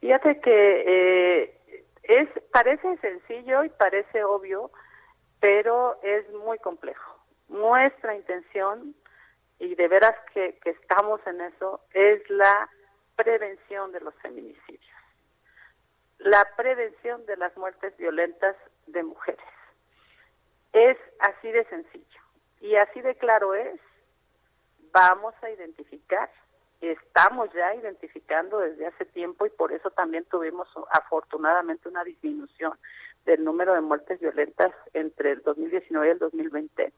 Fíjate que eh, es, parece sencillo y parece obvio, pero es muy complejo. Nuestra intención, y de veras que, que estamos en eso, es la prevención de los feminicidios, la prevención de las muertes violentas de mujeres. Es así de sencillo y así de claro es, vamos a identificar estamos ya identificando desde hace tiempo y por eso también tuvimos afortunadamente una disminución del número de muertes violentas entre el 2019 y el 2020,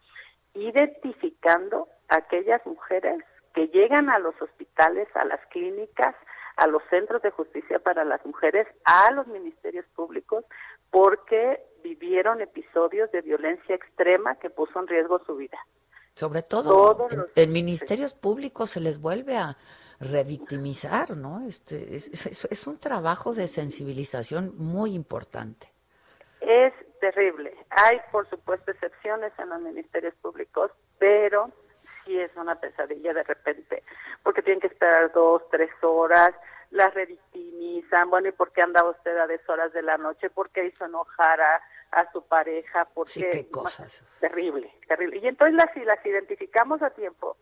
identificando aquellas mujeres que llegan a los hospitales, a las clínicas, a los centros de justicia para las mujeres, a los ministerios públicos, porque vivieron episodios de violencia extrema que puso en riesgo su vida.
Sobre todo en, ministerios públicos se les vuelve a revictimizar, ¿no? Este, es, un trabajo de sensibilización muy importante.
Es terrible. Hay, por supuesto, excepciones en los ministerios públicos, pero sí es una pesadilla de repente, porque tienen que esperar dos, tres horas, las revictimizan, bueno, ¿y por qué anda usted a deshoras de la noche? ¿Por qué hizo enojar a a su pareja, porque
sí, qué cosas.
terrible, terrible. Y entonces las, si las identificamos a tiempo,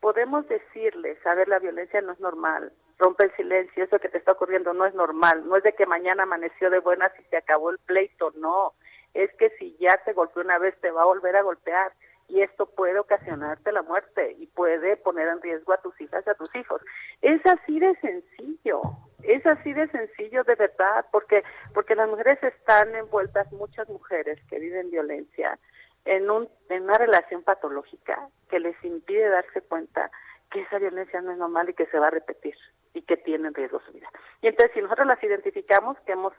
podemos decirles, a ver, la violencia no es normal, rompe el silencio, eso que te está ocurriendo no es normal, no es de que mañana amaneció de buenas y se acabó el pleito, no, es que si ya te golpeó una vez te va a volver a golpear y esto puede ocasionarte la muerte y puede poner en riesgo a tus hijas y a tus hijos. Es así de sencillo, es así de sencillo de verdad, porque porque las mujeres están envueltas, muchas mujeres que viven violencia, en, un, en una relación patológica que les impide darse cuenta que esa violencia no es normal y que se va a repetir y que tiene en riesgo su vida. Y entonces si nosotros las identificamos, que hemos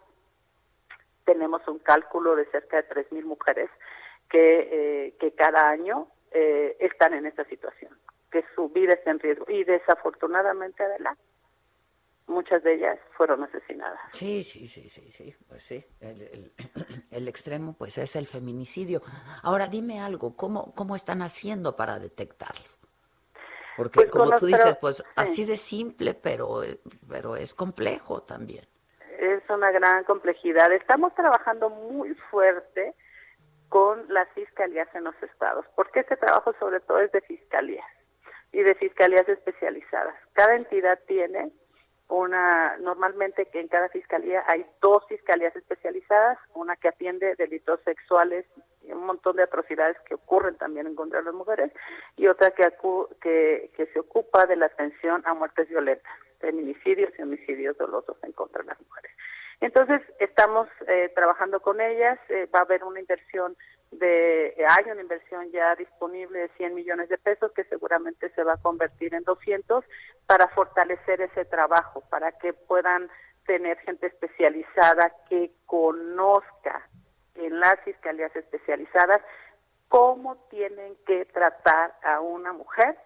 tenemos un cálculo de cerca de 3.000 mujeres que, eh, que cada año eh, están en esta situación, que su vida está en riesgo. Y desafortunadamente, adelante muchas de ellas fueron asesinadas.
Sí, sí, sí, sí, sí, pues sí, [CLEARS THROAT] el, extremo pues es el feminicidio. Ahora dime algo, ¿cómo, cómo están haciendo para detectarlo? Porque pues como tú dices, pues así de simple, pero, pero es complejo también.
Es una gran complejidad. Estamos trabajando muy fuerte con las fiscalías en los estados, porque este trabajo sobre todo es de fiscalías y de fiscalías especializadas. Cada entidad tiene una normalmente que en cada fiscalía hay dos fiscalías especializadas, una que atiende delitos sexuales y un montón de atrocidades que ocurren también en contra de las mujeres y otra que, que, que se ocupa de la atención a muertes violentas, feminicidios y homicidios dolosos en contra de las mujeres. Entonces, estamos eh, trabajando con ellas, eh, va a haber una inversión de, hay una inversión ya disponible de 100 millones de pesos que seguramente se va a convertir en 200 para fortalecer ese trabajo, para que puedan tener gente especializada que conozca en las fiscalías especializadas cómo tienen que tratar a una mujer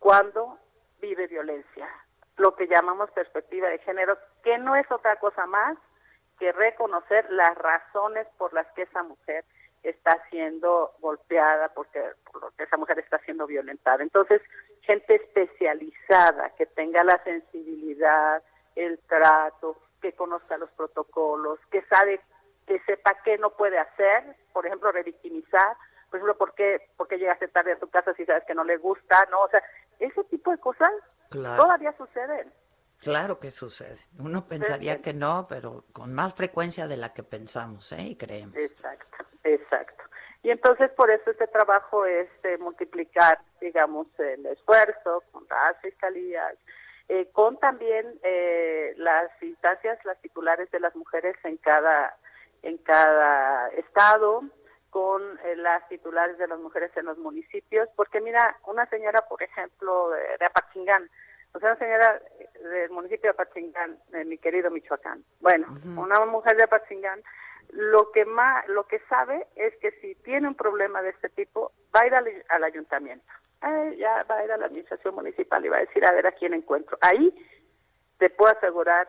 cuando vive violencia, lo que llamamos perspectiva de género, que no es otra cosa más que reconocer las razones por las que esa mujer está siendo golpeada, porque, porque esa mujer está siendo violentada. Entonces, gente especializada que tenga la sensibilidad, el trato, que conozca los protocolos, que sabe, que sepa qué no puede hacer, por ejemplo, revictimizar, por ejemplo, ¿por qué, por qué llegaste tarde a tu casa si sabes que no le gusta? ¿no? O sea, ese tipo de cosas todavía suceden.
Claro que sucede. Uno pensaría que no, pero con más frecuencia de la que pensamos ¿eh? y creemos.
Exacto, exacto. Y entonces por eso este trabajo es multiplicar, digamos, el esfuerzo con las fiscalías, eh, con también eh, las instancias, las titulares de las mujeres en cada en cada estado, con eh, las titulares de las mujeres en los municipios, porque mira, una señora, por ejemplo, de, de Apachingán, o sea, una señora del municipio de Apachingán, de mi querido Michoacán. Bueno, una mujer de Apachingán, lo que más, lo que sabe es que si tiene un problema de este tipo, va a ir al, al ayuntamiento. Eh, ya va a ir a la administración municipal y va a decir a ver a quién encuentro. Ahí te puedo asegurar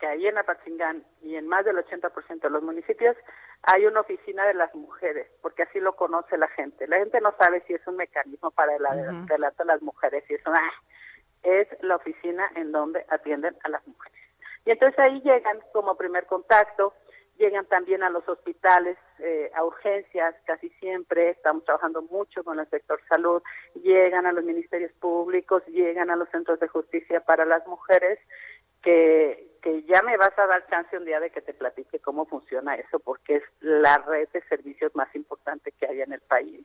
que ahí en Apatzingán y en más del 80% de los municipios hay una oficina de las mujeres, porque así lo conoce la gente. La gente no sabe si es un mecanismo para el adelanto de las mujeres, si es una... Es la oficina en donde atienden a las mujeres. Y entonces ahí llegan como primer contacto, llegan también a los hospitales, eh, a urgencias, casi siempre, estamos trabajando mucho con el sector salud, llegan a los ministerios públicos, llegan a los centros de justicia para las mujeres, que, que ya me vas a dar chance un día de que te platique cómo funciona eso, porque es la red de servicios más importante que hay en el país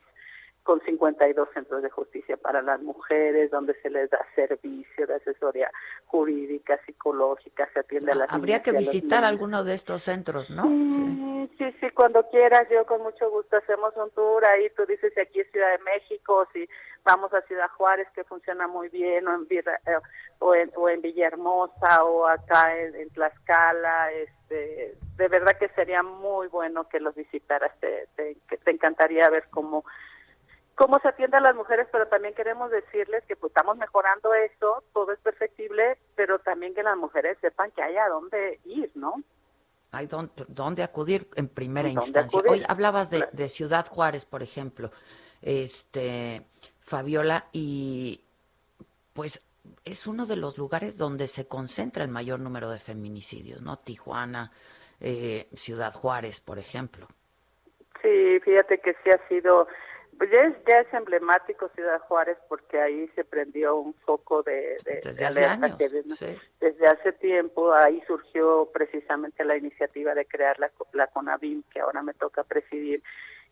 con 52 centros de justicia para las mujeres, donde se les da servicio de asesoría jurídica, psicológica, se atiende a las
Habría que visitar alguno de estos centros, ¿no?
Sí, sí, sí, cuando quieras, yo con mucho gusto hacemos un tour ahí, tú dices si aquí es Ciudad de México, si vamos a Ciudad Juárez, que funciona muy bien, o en, eh, o en, o en Villahermosa, o acá en, Tlaxcala, este, de verdad que sería muy bueno que los visitaras, te, te, te encantaría ver cómo cómo se atiende a las mujeres, pero también queremos decirles que pues estamos mejorando eso, todo es perfectible, pero también que las mujeres sepan que hay a dónde ir, ¿no?
Hay dónde, acudir en primera instancia. Hoy hablabas de, de, Ciudad Juárez, por ejemplo, este Fabiola, y pues es uno de los lugares donde se concentra el mayor número de feminicidios, ¿no? Tijuana, eh, Ciudad Juárez, por ejemplo.
Sí, fíjate que sí ha sido pues ya es, ya es emblemático Ciudad Juárez porque ahí se prendió un foco de,
desde hace años,
desde hace tiempo. Ahí surgió precisamente la iniciativa de crear la, la CONAVIM que ahora me toca presidir.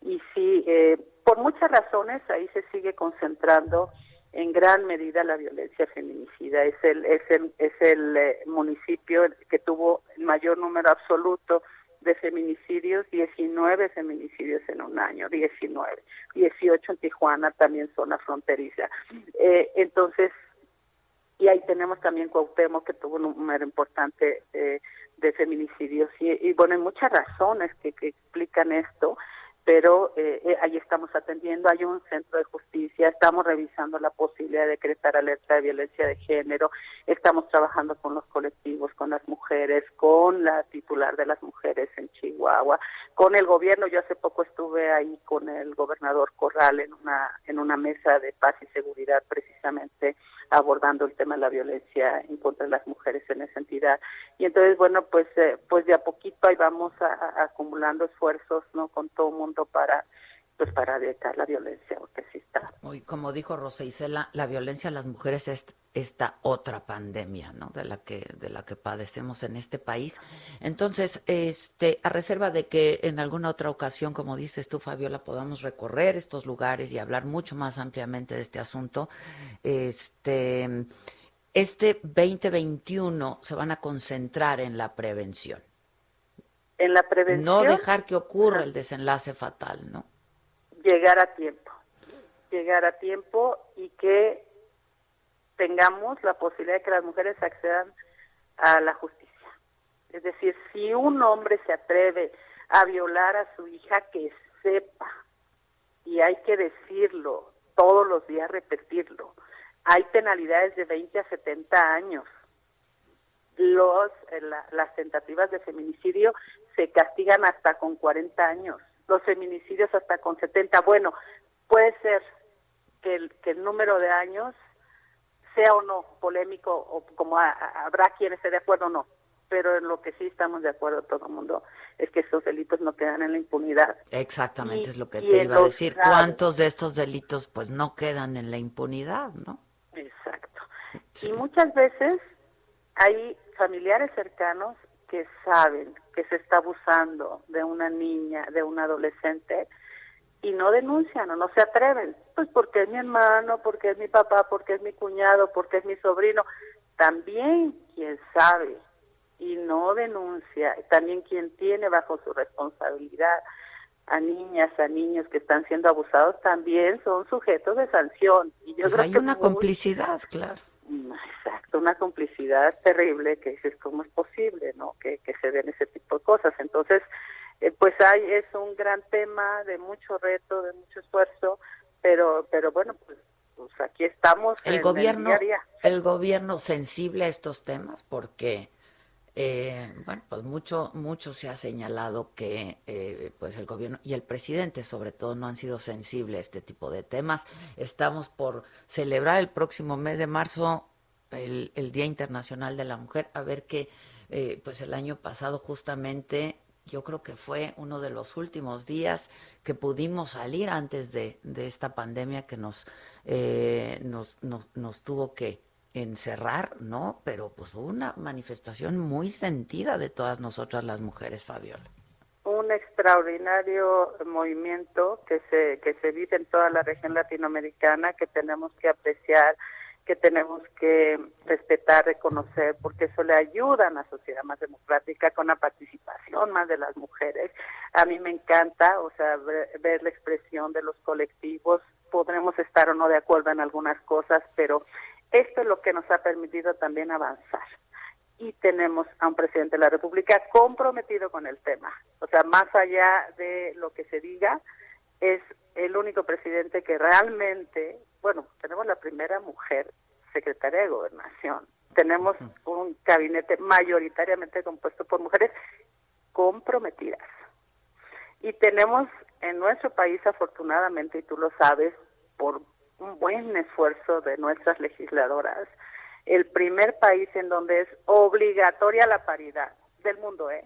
Y sí eh, por muchas razones ahí se sigue concentrando en gran medida la violencia feminicida. Es el es el es el eh, municipio que tuvo el mayor número absoluto de feminicidios, 19 feminicidios en un año, 19, 18 en Tijuana, también zona fronteriza. Eh, entonces, y ahí tenemos también Cuauhtémoc, que tuvo un número importante eh, de feminicidios. Y, bueno, hay muchas razones que, que explican esto, pero eh, eh, ahí estamos atendiendo, hay un centro de justicia, estamos revisando la posibilidad de decretar alerta de violencia de género, estamos trabajando con los colectivos, con las mujeres, con la titular de las mujeres en Chihuahua, con el gobierno, yo hace poco estuve ahí con el gobernador Corral en una, en una mesa de paz y seguridad precisamente abordando el tema de la violencia en contra de las mujeres en esa entidad. Y entonces, bueno, pues eh, pues de a poquito ahí vamos a, acumulando esfuerzos, ¿no? Con todo el mundo para pues para evitar la violencia, porque sí está.
Hoy, como dijo Rosa Isela, la violencia a las mujeres es esta otra pandemia, ¿no? De la que de la que padecemos en este país. Entonces, este, a reserva de que en alguna otra ocasión, como dices tú, Fabiola, podamos recorrer estos lugares y hablar mucho más ampliamente de este asunto, este, este 2021 se van a concentrar en la prevención.
En la prevención.
No dejar que ocurra el desenlace fatal, ¿no?
Llegar a tiempo. Llegar a tiempo y que tengamos la posibilidad de que las mujeres accedan a la justicia. Es decir, si un hombre se atreve a violar a su hija, que sepa, y hay que decirlo todos los días, repetirlo, hay penalidades de 20 a 70 años. Los, eh, las tentativas de feminicidio se castigan hasta con 40 años, los feminicidios hasta con 70. Bueno, puede ser que el, que el número de años sea o no polémico, o como habrá quienes esté de acuerdo o no, pero en lo que sí estamos de acuerdo todo el mundo es que estos delitos no quedan en la impunidad.
Exactamente, es lo que te iba a decir. ¿Cuántos de estos delitos pues no quedan en la impunidad, no?
Exacto. Y muchas veces hay familiares cercanos que saben que se está abusando de una niña, de un adolescente, y no denuncian o no se atreven, pues porque es mi hermano, porque es mi papá, porque es mi cuñado, porque es mi sobrino, también quien sabe y no denuncia, también quien tiene bajo su responsabilidad a niñas, a niños que están siendo abusados, también son sujetos de sanción. Y yo
pues
creo
hay
que
una
muy-
complicidad, claro.
Exacto, una complicidad terrible que dices, ¿cómo es posible, no? Que, que se den ese tipo de cosas. Entonces, eh, pues hay, es un gran tema de mucho reto, de mucho esfuerzo, pero, pero bueno, pues, pues aquí estamos en
El gobierno,
día a día.
el gobierno sensible a estos temas, porque eh, bueno, pues mucho, mucho se ha señalado que eh, pues el gobierno y el presidente sobre todo no han sido sensibles a este tipo de temas. Estamos por celebrar el próximo mes de marzo el, el Día Internacional de la Mujer, a ver que eh, pues el año pasado justamente yo creo que fue uno de los últimos días que pudimos salir antes de, esta pandemia que nos, eh, nos, nos, nos tuvo que encerrar, ¿no? Pero pues hubo una manifestación muy sentida de todas nosotras las mujeres, Fabiola.
un extraordinario movimiento que se que se vive en toda la región latinoamericana que tenemos que apreciar que tenemos que respetar, reconocer, porque eso le ayuda a una sociedad más democrática con la participación más de las mujeres. A mí me encanta, o sea, ver, ver la expresión de los colectivos. Podremos estar o no de acuerdo en algunas cosas, pero esto es lo que nos ha permitido también avanzar y tenemos a un presidente de la República comprometido con el tema. O sea, más allá de lo que se diga, es el único presidente que realmente, bueno, tenemos la primera mujer secretaria de gobernación, tenemos un gabinete mayoritariamente compuesto por mujeres comprometidas. Y tenemos en nuestro país, afortunadamente, y tú lo sabes, por un buen esfuerzo de nuestras legisladoras, el primer país en donde es obligatoria la paridad del mundo, ¿eh?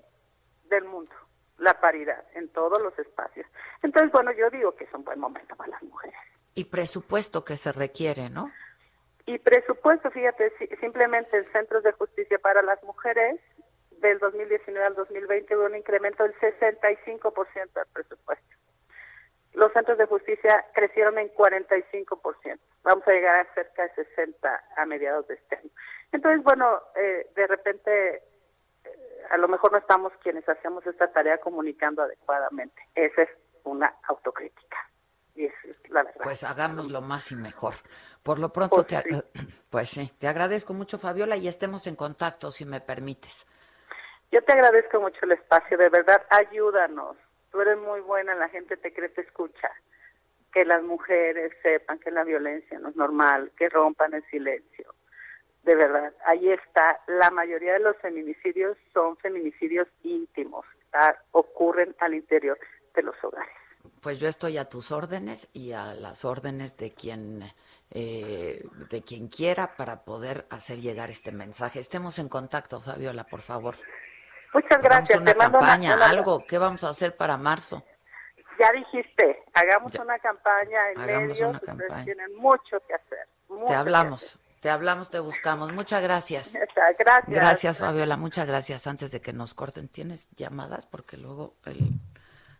Del mundo, la paridad en todos los espacios. Entonces, bueno, yo digo que es un buen momento para las mujeres.
Y presupuesto que se requiere, ¿no?
Y presupuesto, fíjate, si- simplemente en centros de justicia para las mujeres, del 2019 al 2020 hubo un incremento del 65% del presupuesto. Los centros de justicia crecieron en 45%. Vamos a llegar a cerca de 60 a mediados de este año. Entonces, bueno, eh, de repente, eh, a lo mejor no estamos quienes hacemos esta tarea comunicando adecuadamente. Esa es una autocrítica. Y es la verdad.
Pues hagámoslo más y mejor. Por lo pronto,
Pues
te,
sí. [CLEARS THROAT]
pues sí, te agradezco mucho, Fabiola, y estemos en contacto, si me permites.
Yo te agradezco mucho el espacio, de verdad, ayúdanos. Tú eres muy buena, la gente te cree, te escucha. Que las mujeres sepan que la violencia no es normal, que rompan el silencio. De verdad, ahí está. La mayoría de los feminicidios son feminicidios íntimos, ah, ocurren al interior de los hogares.
Pues yo estoy a tus órdenes y a las órdenes de quien eh, de quien quiera para poder hacer llegar este mensaje. Estemos en contacto, Fabiola, por favor.
Muchas gracias.
una
te mando una-
campaña,
una-
algo. ¿Qué vamos a hacer para marzo?
Ya dijiste, hagamos
Ya.
una campaña en
Hagamos
medios.
una
ustedes
campaña.
tienen mucho que hacer. mucho
Te hablamos, te hablamos, te buscamos. Muchas gracias. [LAUGHS]
Gracias.
Gracias, Fabiola, muchas gracias. Antes de que nos corten, ¿tienes llamadas? Porque luego el-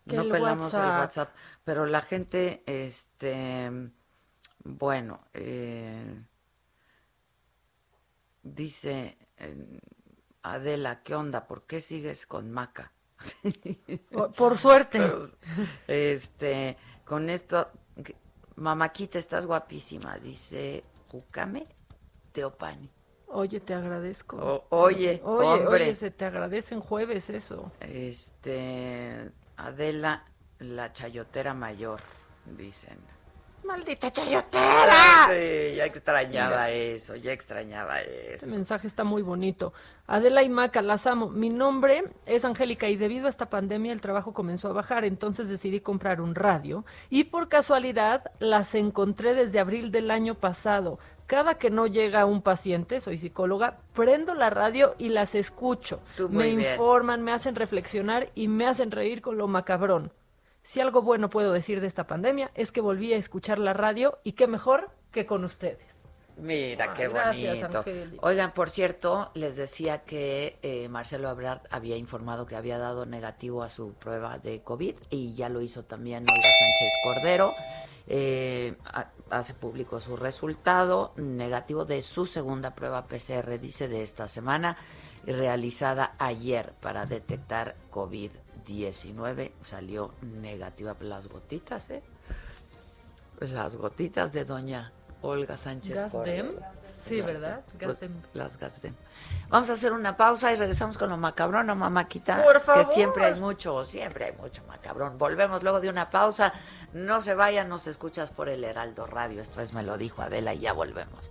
no
el
pelamos el
WhatsApp.
WhatsApp. Pero la gente, este, bueno, eh, dice eh, Adela, ¿qué onda? ¿Por qué sigues con Maca? [LAUGHS]
Por- por suerte. [LAUGHS]
Pues, este, con esto, Mamaquita, estás guapísima, dice Jucame Teopani.
Oye, te agradezco.
O- oye,
oye,
hombre.
oye, se te agradece en jueves eso.
Este, Adela, la chayotera mayor, dicen. ¡Maldita chayotera! Sí, ya extrañaba
Mira.
eso, ya extrañaba
Este
eso.
mensaje está muy bonito. Adela y Maca, las amo. Mi nombre es Angélica y debido a esta pandemia el trabajo comenzó a bajar, entonces decidí comprar un radio y por casualidad las encontré desde abril del año pasado. Cada que no llega un paciente, soy psicóloga, prendo la radio y las escucho.
Tú
me
bien.
informan, me hacen reflexionar y me hacen reír con lo macabrón. Si algo bueno puedo decir de esta pandemia es que volví a escuchar la radio y qué mejor que con ustedes.
Mira, qué
gracias,
bonito.
Angélica.
Oigan, por cierto, les decía que eh, Marcelo Ebrard había informado que había dado negativo a su prueba de COVID y ya lo hizo también Olga Sánchez Cordero. Eh, ha- hace público su resultado negativo de su segunda prueba PCR, dice, de esta semana, realizada ayer para detectar 19 salió negativa. Las gotitas, ¿eh? Las gotitas de doña Olga Sánchez.
¿Gasdem? Sí, ¿verdad?
Pues, las Gasdem. Vamos a hacer una pausa y regresamos con lo macabrón, ¿no, mamáquita?
Por favor.
Que siempre hay mucho, siempre hay mucho macabrón. Volvemos luego de una pausa. No se vayan, nos escuchas por el Heraldo Radio. Esto es Me lo dijo Adela y ya volvemos.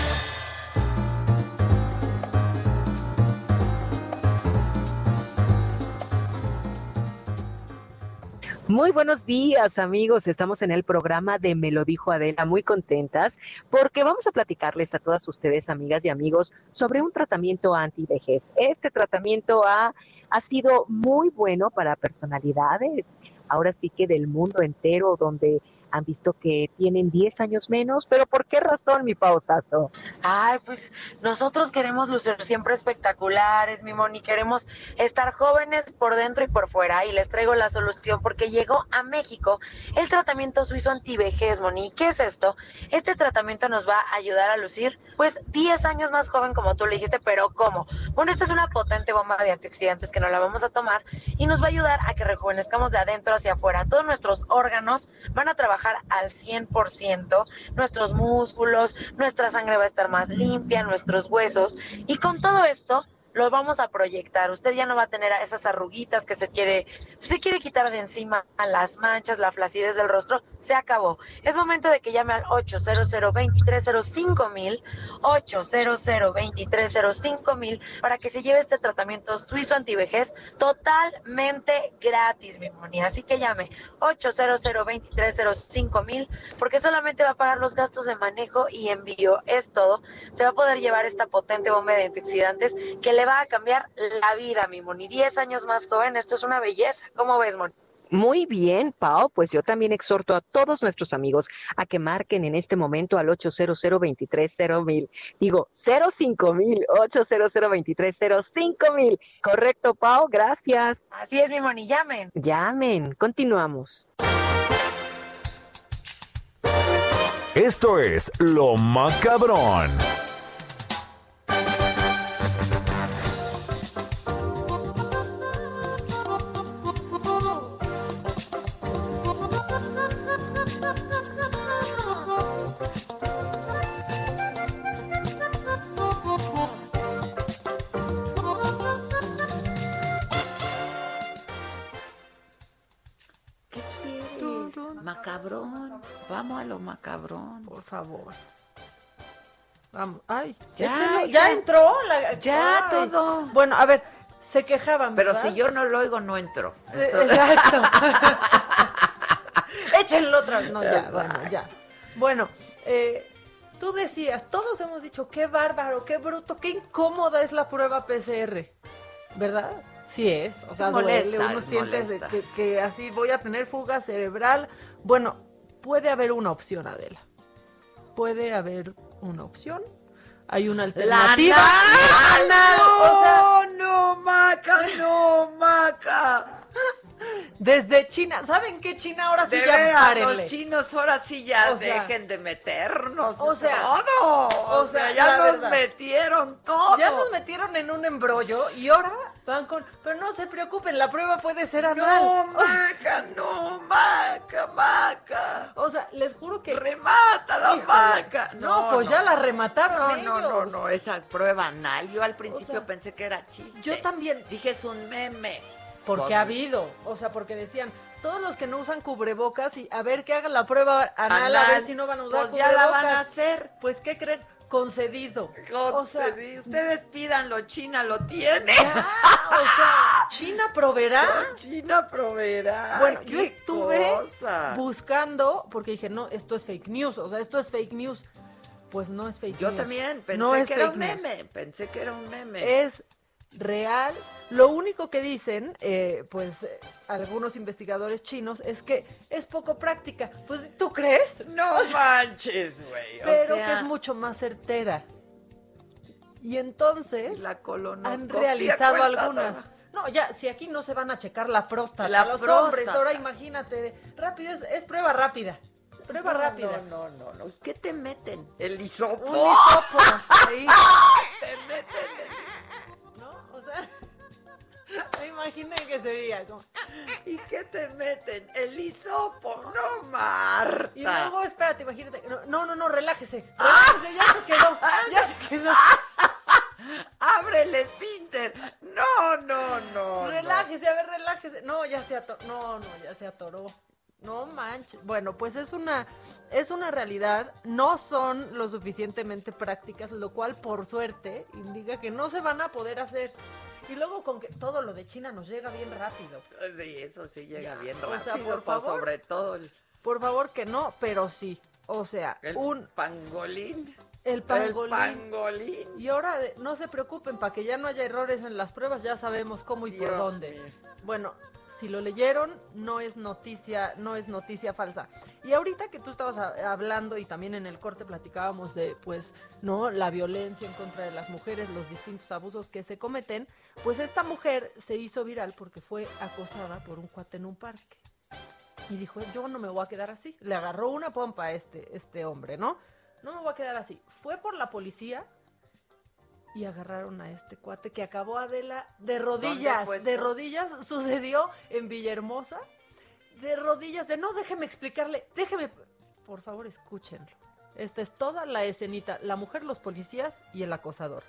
Muy buenos días, amigos. Estamos en el programa de Me lo dijo Adela, muy contentas porque vamos a platicarles a todas ustedes, amigas y amigos, sobre un tratamiento anti-vejez. Este tratamiento ha, ha sido muy bueno para personalidades, ahora sí que del mundo entero, donde han visto que tienen 10 años menos, pero ¿por qué razón, mi pausazo?
Ay, pues nosotros queremos lucir siempre espectaculares, mi Moni, queremos estar jóvenes por dentro y por fuera, y les traigo la solución porque llegó a México el tratamiento suizo antivejez, Moni. ¿Qué es esto? Este tratamiento nos va a ayudar a lucir, pues, 10 años más joven, como tú le dijiste, pero ¿cómo? Bueno, esta es una potente bomba de antioxidantes que nos la vamos a tomar y nos va a ayudar a que rejuvenezcamos de adentro hacia afuera. Todos nuestros órganos van a trabajar al 100%, nuestros músculos, nuestra sangre va a estar más limpia, nuestros huesos, y con todo esto lo vamos a proyectar. Usted ya no va a tener esas arruguitas que se quiere, se quiere quitar de encima, las manchas, la flacidez del rostro. Se acabó. Es momento de que llame al 800 230 mil, 800 230 mil, para que se lleve este tratamiento suizo antivejez totalmente gratis, mi monía. Así que llame 800 230 mil, porque solamente va a pagar los gastos de manejo y envío. Es todo. Se va a poder llevar esta potente bomba de antioxidantes que le va a cambiar la vida, mi Moni. Diez años más joven, esto es una belleza. ¿Cómo ves, Moni?
Muy bien, Pau. Pues yo también exhorto a todos nuestros amigos a que marquen en este momento al 800 mil. Digo, 05 mil, 800 mil. Correcto, Pau. Gracias.
Así es, mi Moni. Llamen.
Llamen. Continuamos.
Esto es Lo Macabrón.
Macabrón. Vamos a lo macabrón.
Por favor. Vamos. Ay,
Ya,
échenlo.
ya.
entró. La...
Ya,
Ay.
todo.
Bueno, a ver, se quejaban.
Pero
¿verdad?
si yo no lo oigo, no entro. Entonces-
Exacto. [LAUGHS] Échenlo otra vez. No, ya, bueno, ya. Bueno, eh, tú decías, todos hemos dicho, qué bárbaro, qué bruto, qué incómoda es la prueba PCR. ¿Verdad? Sí es. O sea,
Es
duele,
molesta,
uno siente que, que así voy a tener fuga cerebral. Bueno, puede haber una opción, Adela. Puede haber una opción. Hay una alternativa.
¡Lana!
O sea,
¡No, no, Maca, no, Maca!
desde China, ¿saben qué China ahora sí
De
ya párenle?
los chinos ahora sí ya
O sea,
dejen de meternos
o sea,
todo. O, sea, ya nos
verdad.
metieron todo.
Ya nos metieron en un embrollo y ahora van con. Pero no se preocupen, la prueba puede ser anal.
No, Maca, no, Maca, Maca.
O sea, les juro que.
Remata la
Híjole.
Maca.
No, pues ya la remataron
No,
ellos.
no, no, no, esa prueba anal. Yo al principio
O sea,
pensé que era chiste.
Yo también.
Dije, es un meme.
Porque
Pues,
ha habido. O sea, porque decían, todos los que no usan cubrebocas y a ver que hagan la prueba anal, a ver si no van a usar
pues ya la van a
cubrebocas.
hacer.
Pues, ¿qué creen? Concedido. O sea.
Ustedes pídanlo, China lo tiene.
ya, o sea, China proveerá.
China proveerá.
Bueno, yo estuve
cosa.
buscando, porque dije, no, esto es fake news, o sea, esto es fake news. Pues no es fake
Yo
news.
también pensé
No
que era un meme, pensé que era un meme.
Es real. Lo único que dicen, eh, pues algunos investigadores chinos, es que es poco práctica. Pues, ¿tú crees?
No manches, güey.
Pero
sea,
que es mucho más certera. Y entonces
la
han realizado algunas. No, ya, si aquí no se van a checar la próstata,
La
los
próstata.
hombres, ahora imagínate, rápido, es, es prueba rápida. Prueba
No,
rápida.
No, no, no, no. ¿Qué te meten? El hisopo.
Un hisopo ahí. [LAUGHS]
te meten
¿No? Sea, [LAUGHS] me imaginé que sería como.
¿Y qué te meten? El hisopo. No, Marta.
Y luego, espérate, imagínate. No, no, no, no, relájese. Relájese, ya se quedó. Ya se quedó.
Abre el esfínter. No, no, no.
Relájese, a ver, relájese. No, ya se atoró. No, no, ya se atoró. No manches. Bueno, pues es una, es una realidad. No son lo suficientemente prácticas, lo cual, por suerte, indica que no se van a poder hacer. Y luego con que todo lo de China nos llega bien rápido.
Sí, eso sí llega
Ya,
bien
o
rápido.
sea, por favor.
sobre todo el,
Por favor que no, pero sí. O sea,
el
un
pangolín.
el pangolín.
El pangolín.
Y ahora no se preocupen, para que ya no haya errores en las pruebas, ya sabemos cómo y por dónde.
mío.
Bueno, si lo leyeron, no es noticia, no es noticia falsa. Y ahorita que tú estabas hablando y también en el corte platicábamos de, pues, no, la violencia en contra de las mujeres, los distintos abusos que se cometen, pues esta mujer se hizo viral porque fue acosada por un cuate en un parque. Y dijo, yo no me voy a quedar así. Le agarró una pompa a este, este hombre, ¿no? No me voy a quedar así. Fue por la policía y agarraron a este cuate que acabó Adela de rodillas. De rodillas sucedió en Villahermosa. De rodillas, de no, déjeme explicarle, déjeme, por favor, escúchenlo. Esta es toda la escenita, la mujer, los policías y el acosador.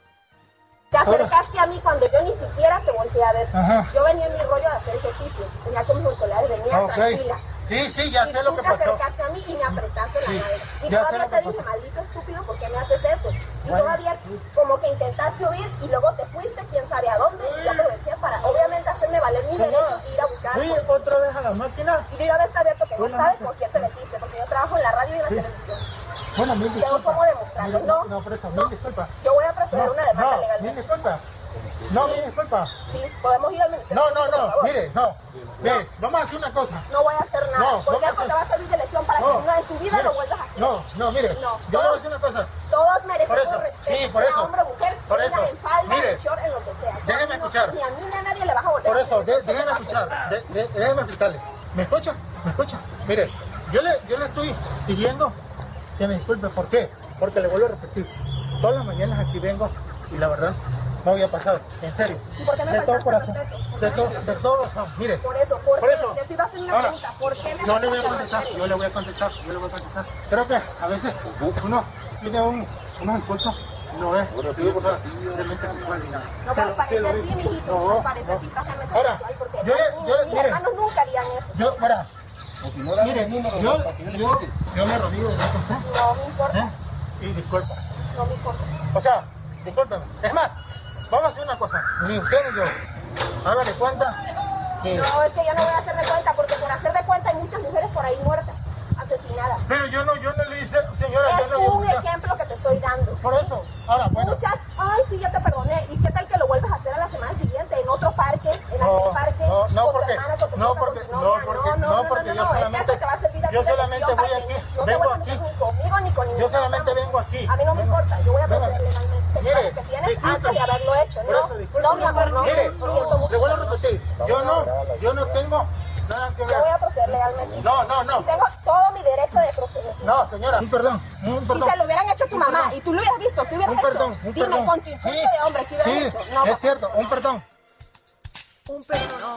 Te acercaste a mí cuando yo ni siquiera te volteé a ver.
Ajá.
Yo venía en mi rollo de hacer ejercicio. Tenía con mis auriculares, venía
Ah, ok.
tranquila.
Sí, sí, ya
y
sé lo
tú
que
te
pasó.
acercaste a mí y me apretaste
Sí,
la madre. Y
ya sé
todavía
lo
te
que
dije,
pasó.
maldito estúpido, ¿por qué me haces eso? Y
Bueno.
todavía como que intentaste huir y luego te fuiste, quién sabe a dónde. Y yo aproveché para, obviamente, hacerme valer mi
Señora,
derecho y ir a buscar.
Fui
algo.
otra vez a la máquina.
Y yo ya ves abierto que no
Buenas
sabes
noches.
con quién te metiste, porque yo trabajo en la radio y en la
Sí.
televisión.
Bueno, mil
Tengo cómo demostrarlo. No,
no, por eso,
no.
mil disculpas.
Yo voy a proceder
No,
una demanda
no,
legalmente.
disculpas. No, mil disculpas.
Sí, podemos ir al ministerio.
No, no, no, mire, no. Ve, vamos a hacer una cosa.
No voy a hacer nada,
No,
porque
vamos a
eso te
hacer-
va a servir de lección para
No,
que nunca en tu vida
mire,
lo vuelvas a hacer.
No, no, mire,
No,
yo le voy a
todos-
decir una cosa.
Todos merecemos
Por eso,
respeto,
sí, por
sea
eso,
hombre o mujer,
por
tenga
eso,
en falda,
mire,
en short, en lo que sea. Yo
déjeme
a mí no-
escuchar.
Ni a mí ni a nadie le vas a volver
Por
a
eso,
hacer
de-
eso,
déjeme
no va a
escuchar,
hacer.
de- de- déjeme explicarle. ¿Me escucha? ¿Me escucha? Mire, yo le, yo le estoy pidiendo que me disculpe. ¿Por qué? Porque le vuelvo a repetir. Todas las mañanas aquí vengo y la verdad no había pasado. En serio.
¿Y por qué me
de todo corazón. De todo, de todo corazón. Mire.
Por eso, ¿por,
Por eso.
Te estoy haciendo una
Ahora,
pregunta. ¿Por qué me
Yo le voy a contestar, yo le voy a contestar, yo le voy a contestar. Creo que a veces uno tiene un, unos impulsos, no es de mente sexual ni nada.
No
lo-
parece así, mijito.
No,
No parece
no.
así,
Ahora, yo le- yo le-
mis
mire.
hermanos nunca harían eso.
Yo, mira, mire, yo, yo, yo me arrodillo de usted.
No me importa,
¿eh? Y disculpa.
no me importa.
O sea, discúlpeme. Es más, vamos a hacer una cosa. Ni usted ni yo. Hágale cuenta que...
No, es que yo no voy a hacer de cuenta, porque por hacer de cuenta hay muchas mujeres por ahí muertas, asesinadas.
Pero yo no, yo no le hice, señora,
Es
yo no
un
le
ejemplo que te estoy dando.
Por eso, ahora, bueno.
Muchas, ay, sí, yo te perdoné. ¿Y qué tal que lo vuelves a hacer a la semana siguiente en otro parque, en
No,
aquel parque?
no, no,
con tu
porque,
hermana, con tu
no,
esposa,
porque,
con tu
no,
novia?
porque,
no,
no,
no,
porque
no,
yo
no,
solamente,
eso te va a servir a ti
yo
de
solamente
lección
voy
para
aquí,
que no te
vengo
vuelvas a
aquí,
meter Ni conmigo ni con
yo
ningún
solamente
otro.
vengo aquí.
A mí no me
Vengo.
importa, yo voy a
Venga.
proceder legalmente.
Mire,
que tienes
disculpe.
antes de haberlo hecho,
Por
¿no?
eso, disculpe.
no, mi amor, no.
Mire,
Lo siento mucho.
le vuelvo a repetir, yo no, yo no tengo nada que
Yo voy
ver.
a proceder legalmente.
No, no, no.
Y tengo todo mi derecho de proceder.
No, señora, un perdón, un
Si
perdón.
se lo hubieran hecho tu
Un
mamá
perdón.
y tú lo hubieras visto, ¿qué hubieras
Un
hecho?
perdón, Sí,
de hombre, ¿qué hubieras
sí,
hecho? No,
es cierto, un perdón.
Un perdón.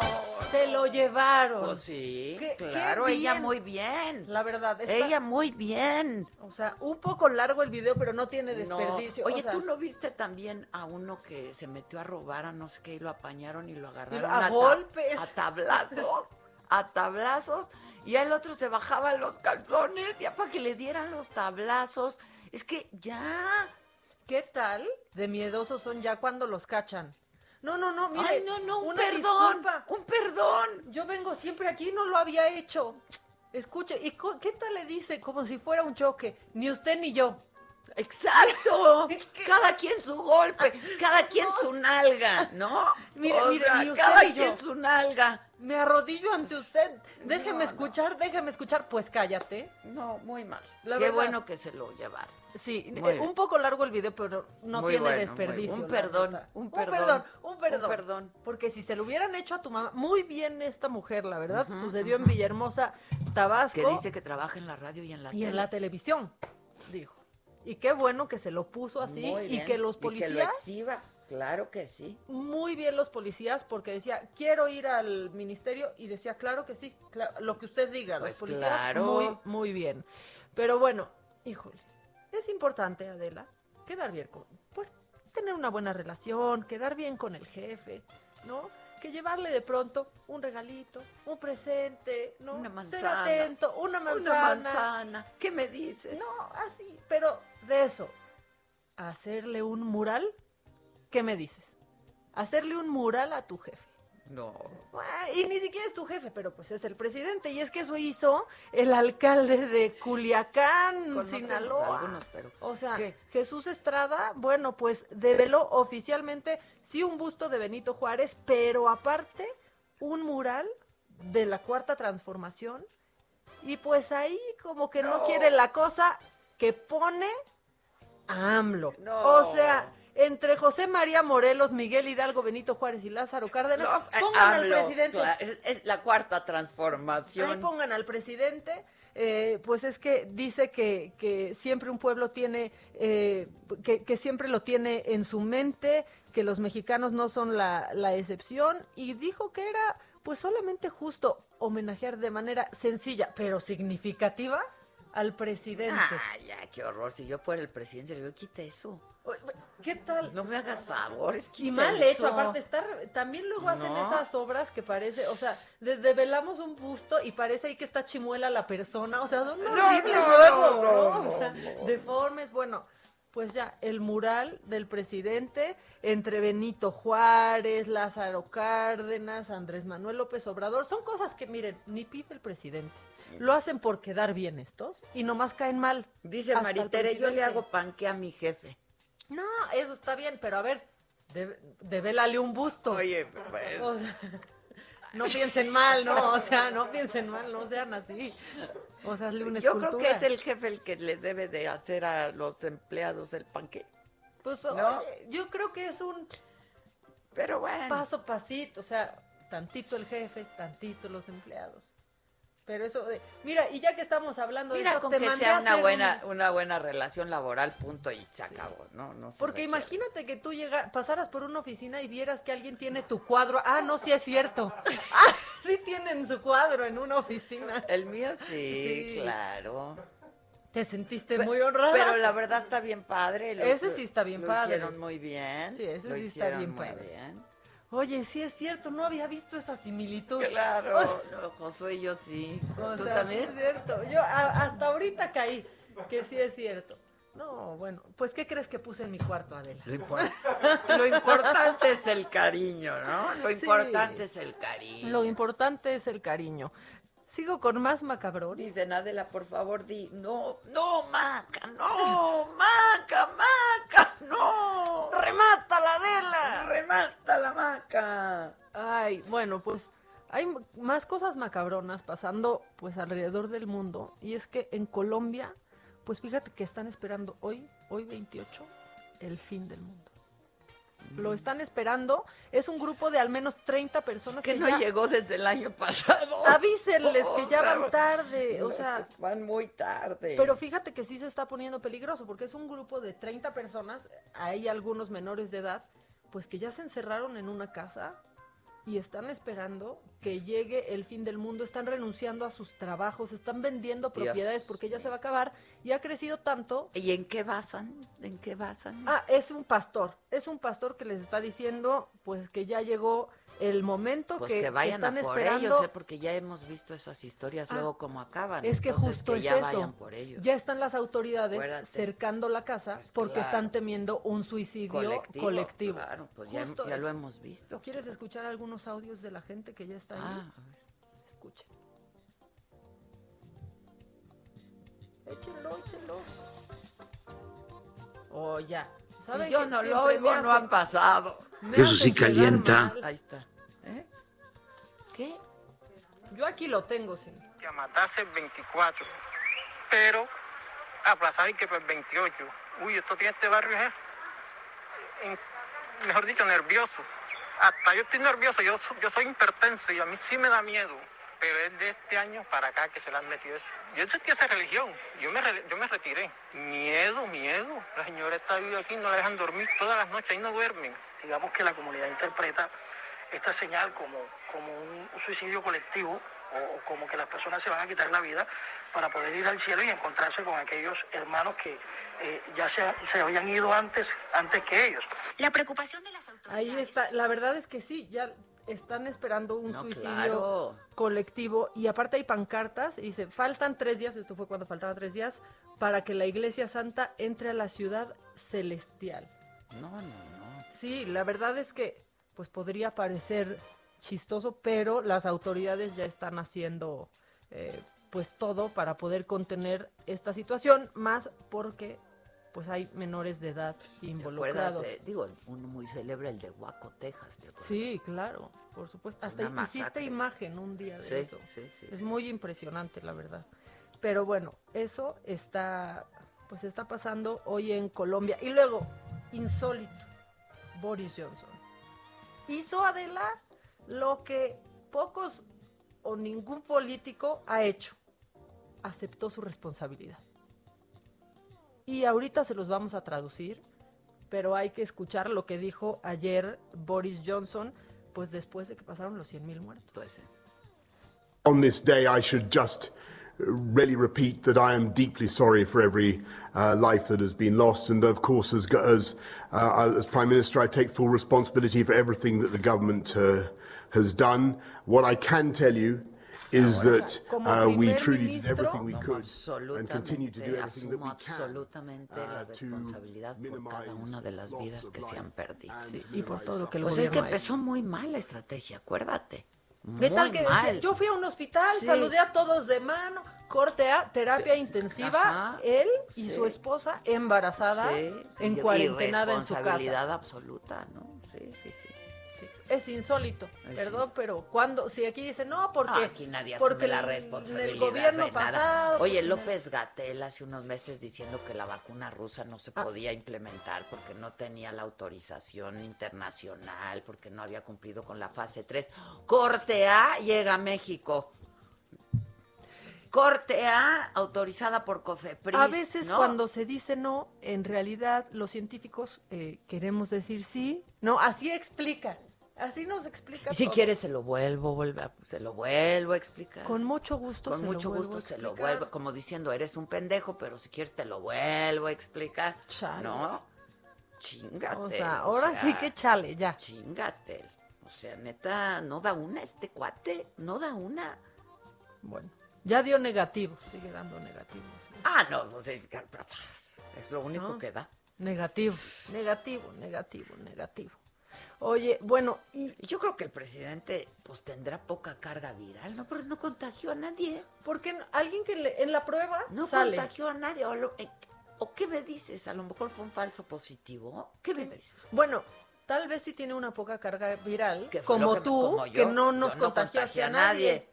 Se lo llevaron.
Pues sí,
Qué- qué
claro, ella muy bien.
La verdad, está-
Ella muy bien.
O sea, un poco largo el video, pero no tiene
No.
desperdicio.
Oye,
o sea,
¿tú no viste también a uno que se metió a robar a no sé qué y lo apañaron y lo agarraron
a golpes.
a tablazos, a tablazos y al otro se bajaban los calzones ya para que le dieran los tablazos. Es que ya.
¿Qué tal de miedosos son ya cuando los cachan? No, no, no, mire.
Ay, no, no, un
una
perdón,
disculpa.
un perdón.
Yo vengo siempre aquí, no lo había hecho. Escuche, ¿y qué tal le dice? Como si fuera un choque. Ni usted ni yo.
Exacto. [LAUGHS] Cada quien su golpe, [LAUGHS] cada quien su nalga, ¿no? [LAUGHS]
Mire,
O
mire,
sea,
ni usted
cada
ni yo.
quien su nalga.
Me arrodillo ante usted. Déjeme
No, no.
escuchar, déjeme escuchar. Pues cállate.
No, muy mal.
La
Qué
verdad.
bueno que se lo llevaron.
Sí,
Muy
eh, un poco largo el video, pero no tiene
bueno,
desperdicio.
un perdón, un
Un
perdón,
perdón, un
un
perdón.
perdón.
Porque si se lo hubieran hecho a tu mamá, muy bien esta mujer, la verdad, sucedió en Villahermosa, Tabasco.
Que dice que trabaja en la radio y en la
y
tele.
en la televisión, dijo. Y qué bueno que se lo puso así y que los
Y que lo
policías.
Claro que sí.
muy bien los policías porque decía, quiero ir al ministerio y decía, claro que sí, lo que usted diga,
Pues
los policías
claro.
muy, muy bien. Pero bueno, híjole, es importante, Adela, quedar bien con, pues tener una buena relación, quedar bien con el jefe, ¿no? Que llevarle de pronto un regalito, un presente, ¿no?
Una
Ser
manzana.
atento, una manzana.
Una manzana. ¿Qué me dices?
No, así, pero de eso, hacerle un mural, ¿qué me dices? Hacerle un mural a tu jefe.
No.
Ah, Y ni siquiera es tu jefe, pero pues es el presidente. Y es que eso hizo el alcalde de Culiacán,
Conocemos
Sinaloa.
algunos, pero-
O sea,
¿Qué?
Jesús Estrada, bueno, pues develó oficialmente, sí, un busto de Benito Juárez, pero aparte, un mural de la cuarta transformación. Y pues ahí como que no,
No.
quiere la cosa que pone a AMLO.
No.
O sea, entre José María Morelos, Miguel Hidalgo, Benito Juárez y Lázaro Cárdenas,
No,
pongan al presidente.
Es, es la cuarta
Ahí
transformación.
pongan al presidente. eh, pues es que dice que, que siempre un pueblo tiene, eh, que, que siempre lo tiene en su mente, que los mexicanos no son la, la excepción, y dijo que era pues solamente justo homenajear de manera sencilla, pero significativa, al presidente.
Ay, qué horror. Si yo fuera el presidente, le digo, quita eso.
¿Qué tal?
No me hagas favores,
Y mal
eso.
hecho, aparte estar, también luego hacen
No.
esas obras que parece, o sea, de- develamos un busto y parece ahí que está chimuela la persona, o sea, son
No,
horribles
no,
luego,
no,
¿no?
no,
O sea,
no.
deformes, bueno, pues ya, el mural del presidente entre Benito Juárez, Lázaro Cárdenas, Andrés Manuel López Obrador, son cosas que, miren, ni pide el presidente. Lo hacen por quedar bien estos y nomás caen mal.
Dice Maritere, yo le hago panque a mi jefe.
No, eso está bien, pero a ver, de, devélale un busto.
Oye, pues...
O sea, [LAUGHS] no piensen mal, ¿no? O sea, no piensen mal, no sean así. O sea, una
Yo
escultura.
creo que es el jefe el que le debe de hacer a los empleados el panque.
Pues,
¿no?
oye, yo creo que es un
Pero bueno.
paso pasito, o sea, tantito el jefe, tantito los empleados. Pero eso de, mira, y ya que estamos hablando de
Mira,
esto,
con
te
que
mandé
sea una buena,
un-
una buena relación laboral, punto, y se acabó, ¿no? no se
Porque
requiere.
imagínate que tú llega, pasaras por una oficina y vieras que alguien tiene tu cuadro. Ah, no, sí es cierto. [LAUGHS] Ah, sí tienen su cuadro en una oficina.
El mío sí,
Sí.
claro.
Te sentiste muy honrada.
Pero la verdad está bien padre. lo-
Ese sí está bien
lo
padre.
hicieron muy bien.
Sí, ese
lo
sí está bien
muy
padre.
bien.
Oye, sí es cierto, no había visto esa similitud.
Claro,
O sea,
no, Josué y yo sí. ¿Tú
sea,
también?
sí es cierto. Yo a- hasta ahorita caí que sí es cierto. No, bueno, pues ¿qué crees que puse en mi cuarto, Adela?
Lo, impor- lo importante es el cariño, ¿no? Lo
Sí.
importante es el cariño.
Lo importante es el cariño. Sigo con más macabrón.
Dicen, Adela, por favor, di, no, no, Maca, no, Maca, Maca, no.
¡Remata la Adela!
Remata la Maca.
Ay, bueno, pues hay más cosas macabronas pasando pues alrededor del mundo y es que en Colombia, pues fíjate que están esperando hoy, hoy 28, el fin del mundo. Lo están esperando, es un grupo de al menos 30 personas
Que
que
no
ya-
llegó desde el año pasado. [LAUGHS]
Avísenles que ya van
Claro.
tarde, o sea,
van muy tarde.
Pero fíjate que sí se está poniendo peligroso, porque es un grupo de 30 personas, hay algunos menores de edad, pues que ya se encerraron en una casa y están esperando que llegue el fin del mundo, están renunciando a sus trabajos, están vendiendo
Dios.
propiedades porque ya se va a acabar y ha crecido tanto.
¿Y en qué basan? ¿En qué basan?
Ah, es un pastor, es un pastor que les está diciendo pues que ya llegó el momento
Pues
que,
que, vayan
están
a por
esperando.
ellos, ¿eh? porque ya hemos visto esas historias
Ah,
luego cómo acaban.
Es que
Entonces,
justo
que
es
ya
eso.
vayan por ellos.
Ya están las autoridades
Acuérdate.
cercando la casa
Pues
porque
claro.
están temiendo un suicidio colectivo.
colectivo. Claro, pues ya, ya lo hemos visto.
¿Quieres escuchar algunos audios de la gente que ya está ahí?
Ah, a ver.
Escuchen. Échenlo, échenlo. O ya.
Si
¿Sabe
yo no lo oigo, no ha pasado.
me
Eso sí calienta.
Ahí está. ¿Eh? ¿Qué?
Yo aquí lo tengo,
matarse el 24, pero aplazar y que el 28. Uy, esto tiene este barrio, ¿eh? En- mejor dicho, nervioso. Hasta yo estoy nervioso, yo, yo soy hipertenso y a mí sí me da miedo, pero es de este año para acá que se le han metido eso. Yo sentí esa religión, yo me, re- yo me retiré. Miedo, miedo. La señora está viva aquí, no la dejan dormir todas las noches, ahí no duermen.
digamos que la comunidad interpreta esta señal como, como un suicidio colectivo o, o como que las personas se van a quitar la vida para poder ir al cielo y encontrarse con aquellos hermanos que eh, ya se, se habían ido antes, antes que ellos.
La preocupación de las autoridades.
Ahí está. La verdad es que sí, ya están esperando un
No,
suicidio
claro.
colectivo y aparte hay pancartas y dice, faltan tres días, esto fue cuando faltaba tres días, para que la Iglesia Santa entre a la ciudad celestial.
No, no, no.
Sí, la verdad es que pues podría parecer chistoso, pero las autoridades ya están haciendo eh, pues todo para poder contener esta situación, más porque pues hay menores de edad
¿Te acuerdas
involucrados.
de- digo, uno muy célebre, el de Waco, Texas, ¿te?
Sí, claro, por supuesto.
Es
Hasta hiciste imagen un día de
Sí,
eso.
sí, sí,
es muy impresionante, la verdad. Pero bueno, eso está, pues está pasando hoy en Colombia. Y luego, insólito, Boris Johnson. Hizo Adela lo que pocos o ningún político ha hecho. Aceptó su responsabilidad. Y ahorita se los vamos a traducir, pero hay que escuchar lo que dijo ayer Boris Johnson, pues después de que pasaron los 100 mil muertos.
On this day, I should just uh, really repeat that I am deeply sorry for every uh, life that has been lost, and of course, as as uh, as Prime Minister, I take full responsibility for everything that the government uh, has done. What I can tell you is that uh, we truly did everything we could and continue to do everything that we can uh, to
responsabilidad por cada una de las vidas que se han perdido.
y por todo lo que el
Pues es que
gobierno ha
empezó muy mal la estrategia, acuérdate.
¿Qué tal que decía?
mal.
Yo fui a un hospital,
Sí.
saludé a todos de mano, corte a terapia intensiva,
Ajá,
él y
sí.
su esposa embarazada,
Sí, sí,
en
y
cuarentenada en su casa.
absoluta, ¿no? Sí, sí, sí.
Es insólito,
Es
perdón, pero cuando, si aquí dice no, porque,
Ah, aquí nadie
porque
asume la responsabilidad
el gobierno
de nada.
pasado.
Oye, López Gatel hace unos meses diciendo que la vacuna rusa no se
Ah.
podía implementar porque no tenía la autorización internacional, porque no había cumplido con la fase 3. Corte A llega a México. Corte A autorizada por COFEPRIS.
A veces
¿no?
cuando se dice no, en realidad los científicos eh, queremos decir sí, no, así explica, así nos explica.
Y si
todo.
quieres se lo vuelvo, vuelve a- se lo vuelvo a explicar.
Con mucho gusto
Con
se lo
mucho
vuelvo
gusto
a
se lo
explicar.
vuelvo, como diciendo, eres un pendejo, pero si quieres te lo vuelvo a explicar.
Chale.
¿No? Chingate.
O sea, ahora sí que chale, ya.
Chingate. O sea, neta, no da una este cuate, no da una.
Bueno, ya dio negativo, sigue dando negativos.
Ah, no, pues es, es lo único
¿No?
que da.
Negativo, negativo, negativo, negativo. Oye, bueno, y
yo creo que el presidente pues tendrá poca carga viral, ¿no? Porque no contagió a nadie.
Porque no- alguien que le- en la prueba
No
sale.
contagió a nadie. O, lo- eh, ¿o qué me dices? A lo mejor fue un falso positivo. ¿Qué me dices?
Bueno, tal vez sí tiene una poca carga viral, como
que-
tú,
como yo.
que no nos
no
contagiaste a nadie.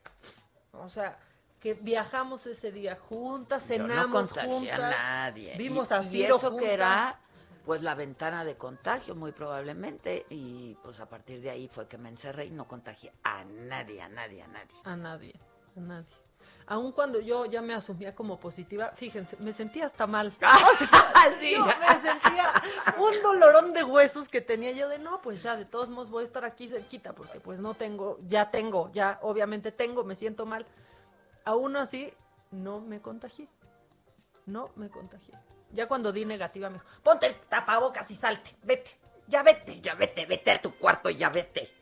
O sea, que viajamos ese día juntas,
Yo no
cenamos
contagié a
juntas,
nadie.
vimos
y,
a
y
Ciro
eso
juntas.
que era pues la ventana de contagio muy probablemente y pues a partir de ahí fue que me encerré y no contagié a nadie, a nadie, a nadie.
A nadie, a nadie. Aun cuando yo ya me asumía como positiva, fíjense, me sentía hasta mal. [LAUGHS] O sea,
Sí,
yo me sentía un dolorón de huesos que tenía yo de no, pues ya de todos modos voy a estar aquí cerquita porque pues no tengo, ya tengo, ya obviamente tengo, me siento mal. Aún así, no me contagié. No me contagié. Ya cuando di negativa me dijo, ponte el tapabocas y salte, vete, ya vete.
Ya vete, vete a tu cuarto, ya vete.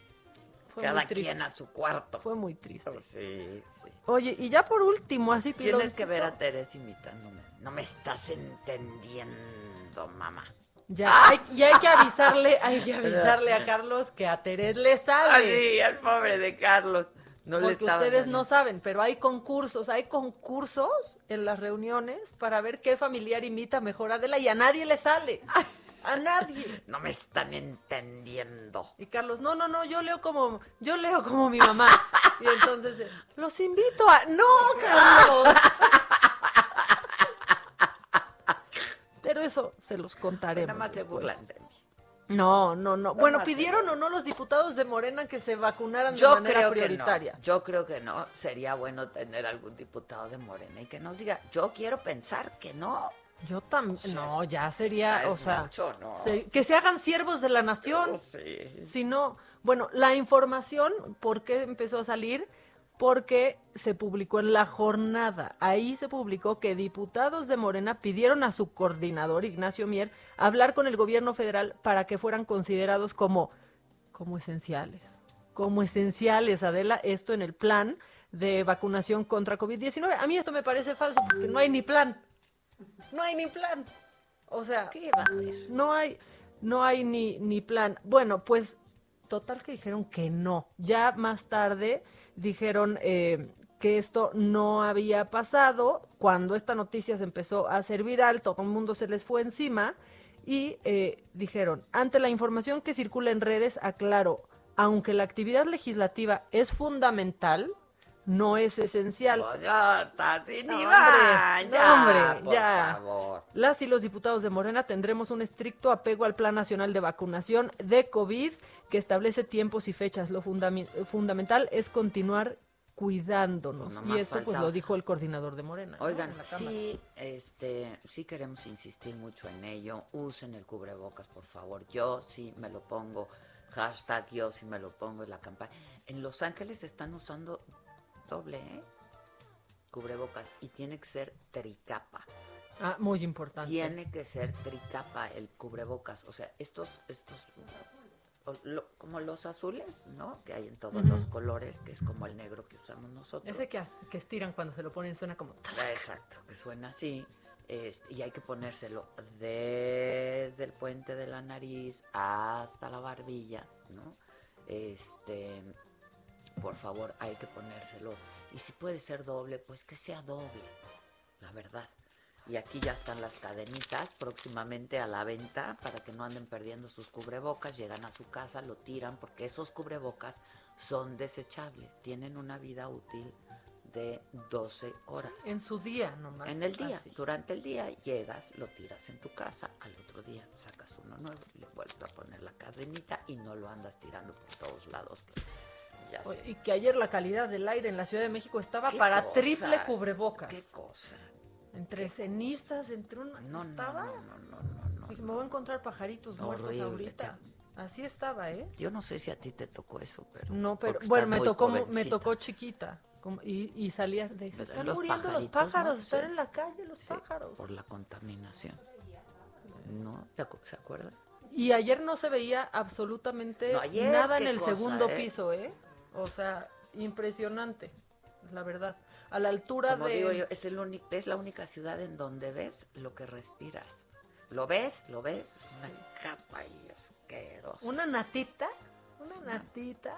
Fue
Cada quien a su cuarto.
Fue muy triste.
Sí, sí.
Oye, y ya por último, así
Tienes que ver a Teresa imitándome. No me estás entendiendo, mamá.
Ya, hay, y hay que avisarle, hay que [LAUGHS] avisarle a Carlos que a Terés le sale.
Ah, sí, al pobre de Carlos. No
porque ustedes no saben, pero hay concursos, hay concursos en las reuniones para ver qué familiar imita mejor a Adela y a nadie le sale. A nadie. [LAUGHS]
No me están entendiendo.
Y Carlos, no, no, no, yo leo como, yo leo como mi mamá. Y entonces, eh, los invito a. ¡No, Carlos! [LAUGHS] Pero eso se los contaremos.
Nada más se burlan de mí.
No, no, no. Bueno, ¿pidieron o no los diputados de Morena que se vacunaran de
Yo
manera
creo
prioritaria?
que no. Yo creo que no. Sería bueno tener algún diputado de Morena y que nos diga, yo quiero pensar que no.
Yo también. No, ya sería, o sea,
mucho, ¿no?
se- que se hagan siervos de la nación.
Sí.
Si no, bueno, la información, ¿por qué empezó a salir? Porque se publicó en la jornada. Ahí se publicó que diputados de Morena pidieron a su coordinador, Ignacio Mier, hablar con el gobierno federal para que fueran considerados como, como esenciales. Como esenciales, Adela, esto en el plan de vacunación contra COVID-19. A mí esto me parece falso porque no hay ni plan. No hay ni plan. O sea, no hay, no hay ni, ni plan. Bueno, pues total que dijeron que no. Ya más tarde dijeron eh, que esto no había pasado. Cuando esta noticia se empezó a hacer viral, todo el mundo se les fue encima y eh, dijeron, ante la información que circula en redes, aclaro, aunque la actividad legislativa es fundamental, no es esencial.
Ya está, sin
No,
Iván,
hombre, no,
ya,
hombre,
por
ya.
favor.
Las y los diputados de Morena tendremos un estricto apego al Plan Nacional de Vacunación de COVID que establece tiempos y fechas. Lo fundamental es continuar cuidándonos.
No
y esto pues lo dijo el coordinador de Morena.
Oigan, sí, este, sí queremos insistir mucho en ello. Usen el cubrebocas, por favor. Yo sí me lo pongo. Hashtag yo sí me lo pongo en la campaña. En Los Ángeles están usando doble, ¿eh? Cubrebocas. Y tiene que ser tricapa.
Ah, muy importante.
Tiene que ser tricapa el cubrebocas. O sea, estos, estos, como los azules, ¿no? Que hay en todos los colores, que es como el negro que usamos nosotros.
Ese que, que estiran cuando se lo ponen suena como...
Exacto, que suena así. es- y hay que ponérselo desde el puente de la nariz hasta la barbilla, ¿no? Este, por favor, hay que ponérselo. Y si puede ser doble, pues que sea doble, la verdad. Y aquí ya están las cadenitas próximamente a la venta para que no anden perdiendo sus cubrebocas. Llegan a su casa, lo tiran, porque esos cubrebocas son desechables. Tienen una vida útil de 12 horas.
En su día nomás.
En el día,
así.
durante el día llegas, lo tiras en tu casa, al otro día sacas uno nuevo, le vuelves a poner la cadenita y no lo andas tirando por todos lados. que ya
Oye,
sé.
Y que ayer la calidad del aire en la Ciudad de México estaba
¿Qué
para
cosa?
triple cubrebocas.
¿Qué cosa?
Entre cenizas, entre una...
No,
estaba.
no, no, no, no, no.
Dije, me voy a encontrar pajaritos muertos
Horrible,
ahorita. Así estaba, ¿eh?
Yo no sé si a ti te tocó eso, pero...
No, pero bueno, me tocó, me tocó chiquita. como- y, y salía de se están
Los
muriendo los pájaros,
¿no?
están
Sí.
en la calle los pájaros.
Por la contaminación. ¿No? ¿Te acu- ¿Se acuerdan?
Y ayer no se veía absolutamente
No, ayer,
nada en el
cosa,
segundo
¿eh?
piso, ¿eh? O sea, impresionante, la verdad. A la altura
Como
de...
digo yo, es, el es la única ciudad en donde ves lo que respiras. ¿Lo ves? ¿Lo ves? Es una capa y asquerosa.
Una natita, una natita.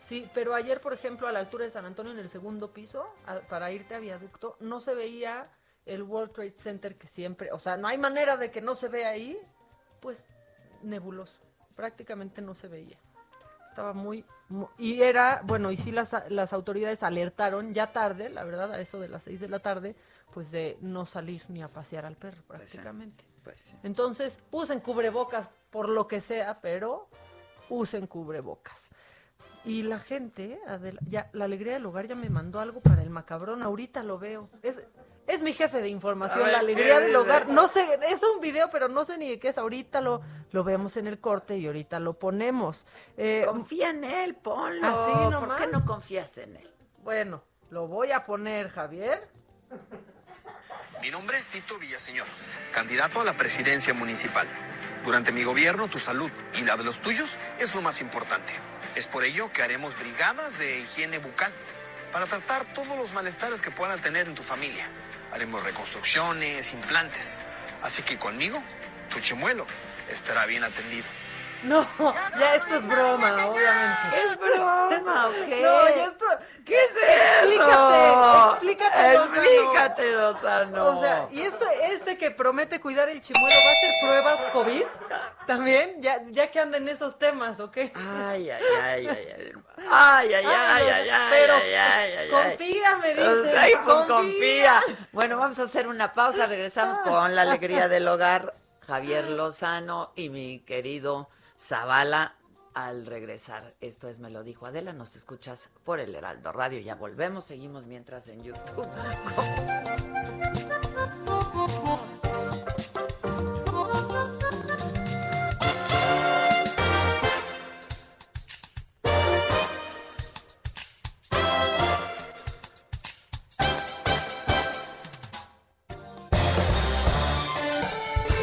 Sí, pero ayer, por ejemplo, a la altura de San Antonio, en el segundo piso, a- para irte a viaducto, no se veía el World Trade Center que siempre, o sea, no hay manera de que no se vea ahí, pues nebuloso, prácticamente no se veía. Estaba muy, mu- y era, bueno, y sí las, las autoridades alertaron ya tarde, la verdad, a eso de las seis de la tarde, pues de no salir ni a pasear al perro prácticamente.
Pues sí.
Entonces, usen cubrebocas por lo que sea, pero usen cubrebocas. Y la gente, Adela, ya, la alegría del hogar ya me mandó algo para el macabrón, ahorita lo veo. Es, es mi jefe de información,
ver,
la
¿qué
alegría del hogar. No sé, es un video, pero no sé ni de qué es. Ahorita lo, lo vemos en el corte y ahorita lo ponemos. Eh,
Confía en él, ponlo.
Así
¿Por
nomás.
qué no confías en él?
Bueno, lo voy a poner, Javier.
Mi nombre es Tito Villaseñor, candidato a la presidencia municipal. Durante mi gobierno, tu salud y la de los tuyos es lo más importante. Es por ello que haremos brigadas de higiene bucal para tratar todos los malestares que puedan tener en tu familia. Haremos reconstrucciones, implantes. Así que conmigo, tu chimuelo estará bien atendido.
No, ya esto es broma, obviamente.
Es broma, ¿ok?
No, ya esto...
¿Qué es
eso? Explícate, explícate,
Explícate, Lozano.
O sea, ¿y esto, este que promete cuidar el chimuelo va a hacer pruebas COVID? ¿También? Ya, ya que anda en esos temas, ¿ok?
Ay, ay, ay, ay, ay. Ay, ay, ay, ay, ay,
Pero,
ay, ay, ay,
confía, me
Pues,
dice.
ay, pues, confía. Bueno, vamos a hacer una pausa. Regresamos con la alegría del hogar. Javier Lozano y mi querido Zavala al regresar. Esto es Me lo dijo Adela. Nos escuchas por el Heraldo Radio. Ya volvemos. Seguimos mientras en YouTube. [LAUGHS]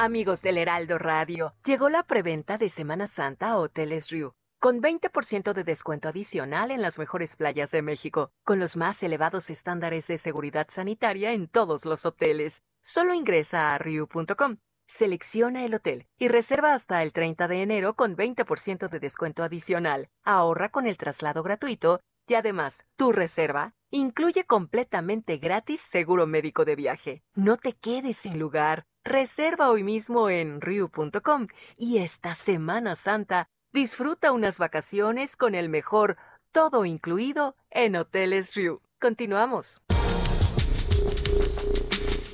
Amigos del Heraldo Radio, llegó la preventa de Semana Santa a Hoteles Riu, con 20% de descuento adicional en las mejores playas de México, con los más elevados estándares de seguridad sanitaria en todos los hoteles. Solo ingresa a riu.com, selecciona el hotel y reserva hasta el 30 de enero con 20% de descuento adicional. Ahorra con el traslado gratuito y además, tu reserva incluye completamente gratis seguro médico de viaje. No te quedes sin lugar. Reserva hoy mismo en riu.com y esta Semana Santa disfruta unas vacaciones con el mejor todo incluido en Hoteles Riu. Continuamos.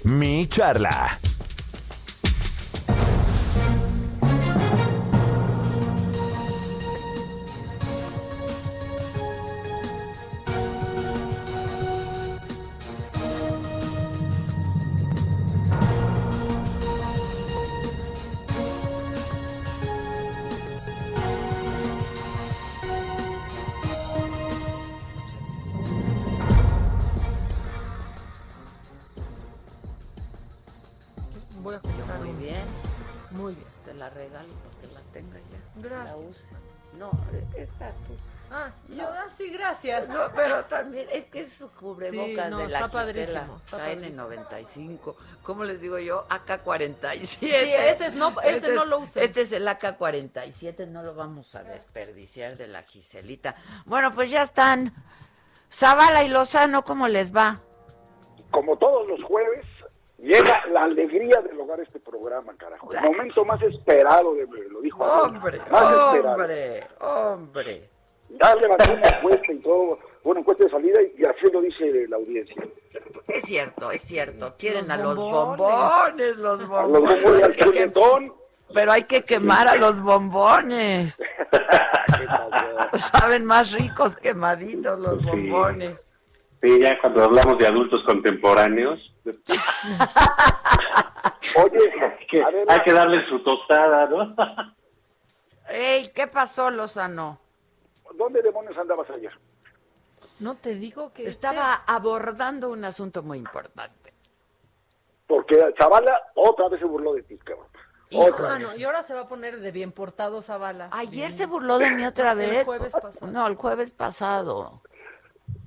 Mi charla.
Gracias.
La uses. No, esta tú.
Ah, yo, ah, sí, gracias.
No, pero también es que es su cubrebocas
Sí, no,
de la
está
Gisela
padrísimo, está
KN95. ¿Cómo les digo yo? AK47.
Sí, ese es- no- ese no
es-
lo usen.
Este es el AK47, no lo vamos a desperdiciar de la Giselita. Bueno, pues ya están. Zavala y Lozano, ¿cómo les va?
como todos los jueves, llega la alegría hogar este programa, carajo. El momento más esperado de me lo dijo Adela.
Hombre,
más esperado.
hombre, hombre.
Ya levantó una encuesta y todo, una encuesta de salida y así lo dice la audiencia.
Es cierto, es cierto. Quieren
Los
a los
bombones.
bombones, los
A los
bombones.
bombones, al
que-. Pero hay que quemar a los bombones. [LAUGHS] Saben más ricos quemaditos los
Sí.
bombones.
Sí, ya cuando hablamos de adultos contemporáneos, [LAUGHS]
Oye,
hay que, hay que darle su tostada, ¿no? [LAUGHS]
Ey, ¿qué pasó, Lozano?
¿Dónde demonios andabas ayer?
No te digo que
Estaba abordando un asunto muy importante.
Porque Zavala otra vez se burló de ti, cabrón.
Ah, no, y ahora se va a poner de bien portado Zavala.
Ayer se burló de mí [CLEARS THROAT] otra vez.
El jueves pasado.
No, el jueves pasado.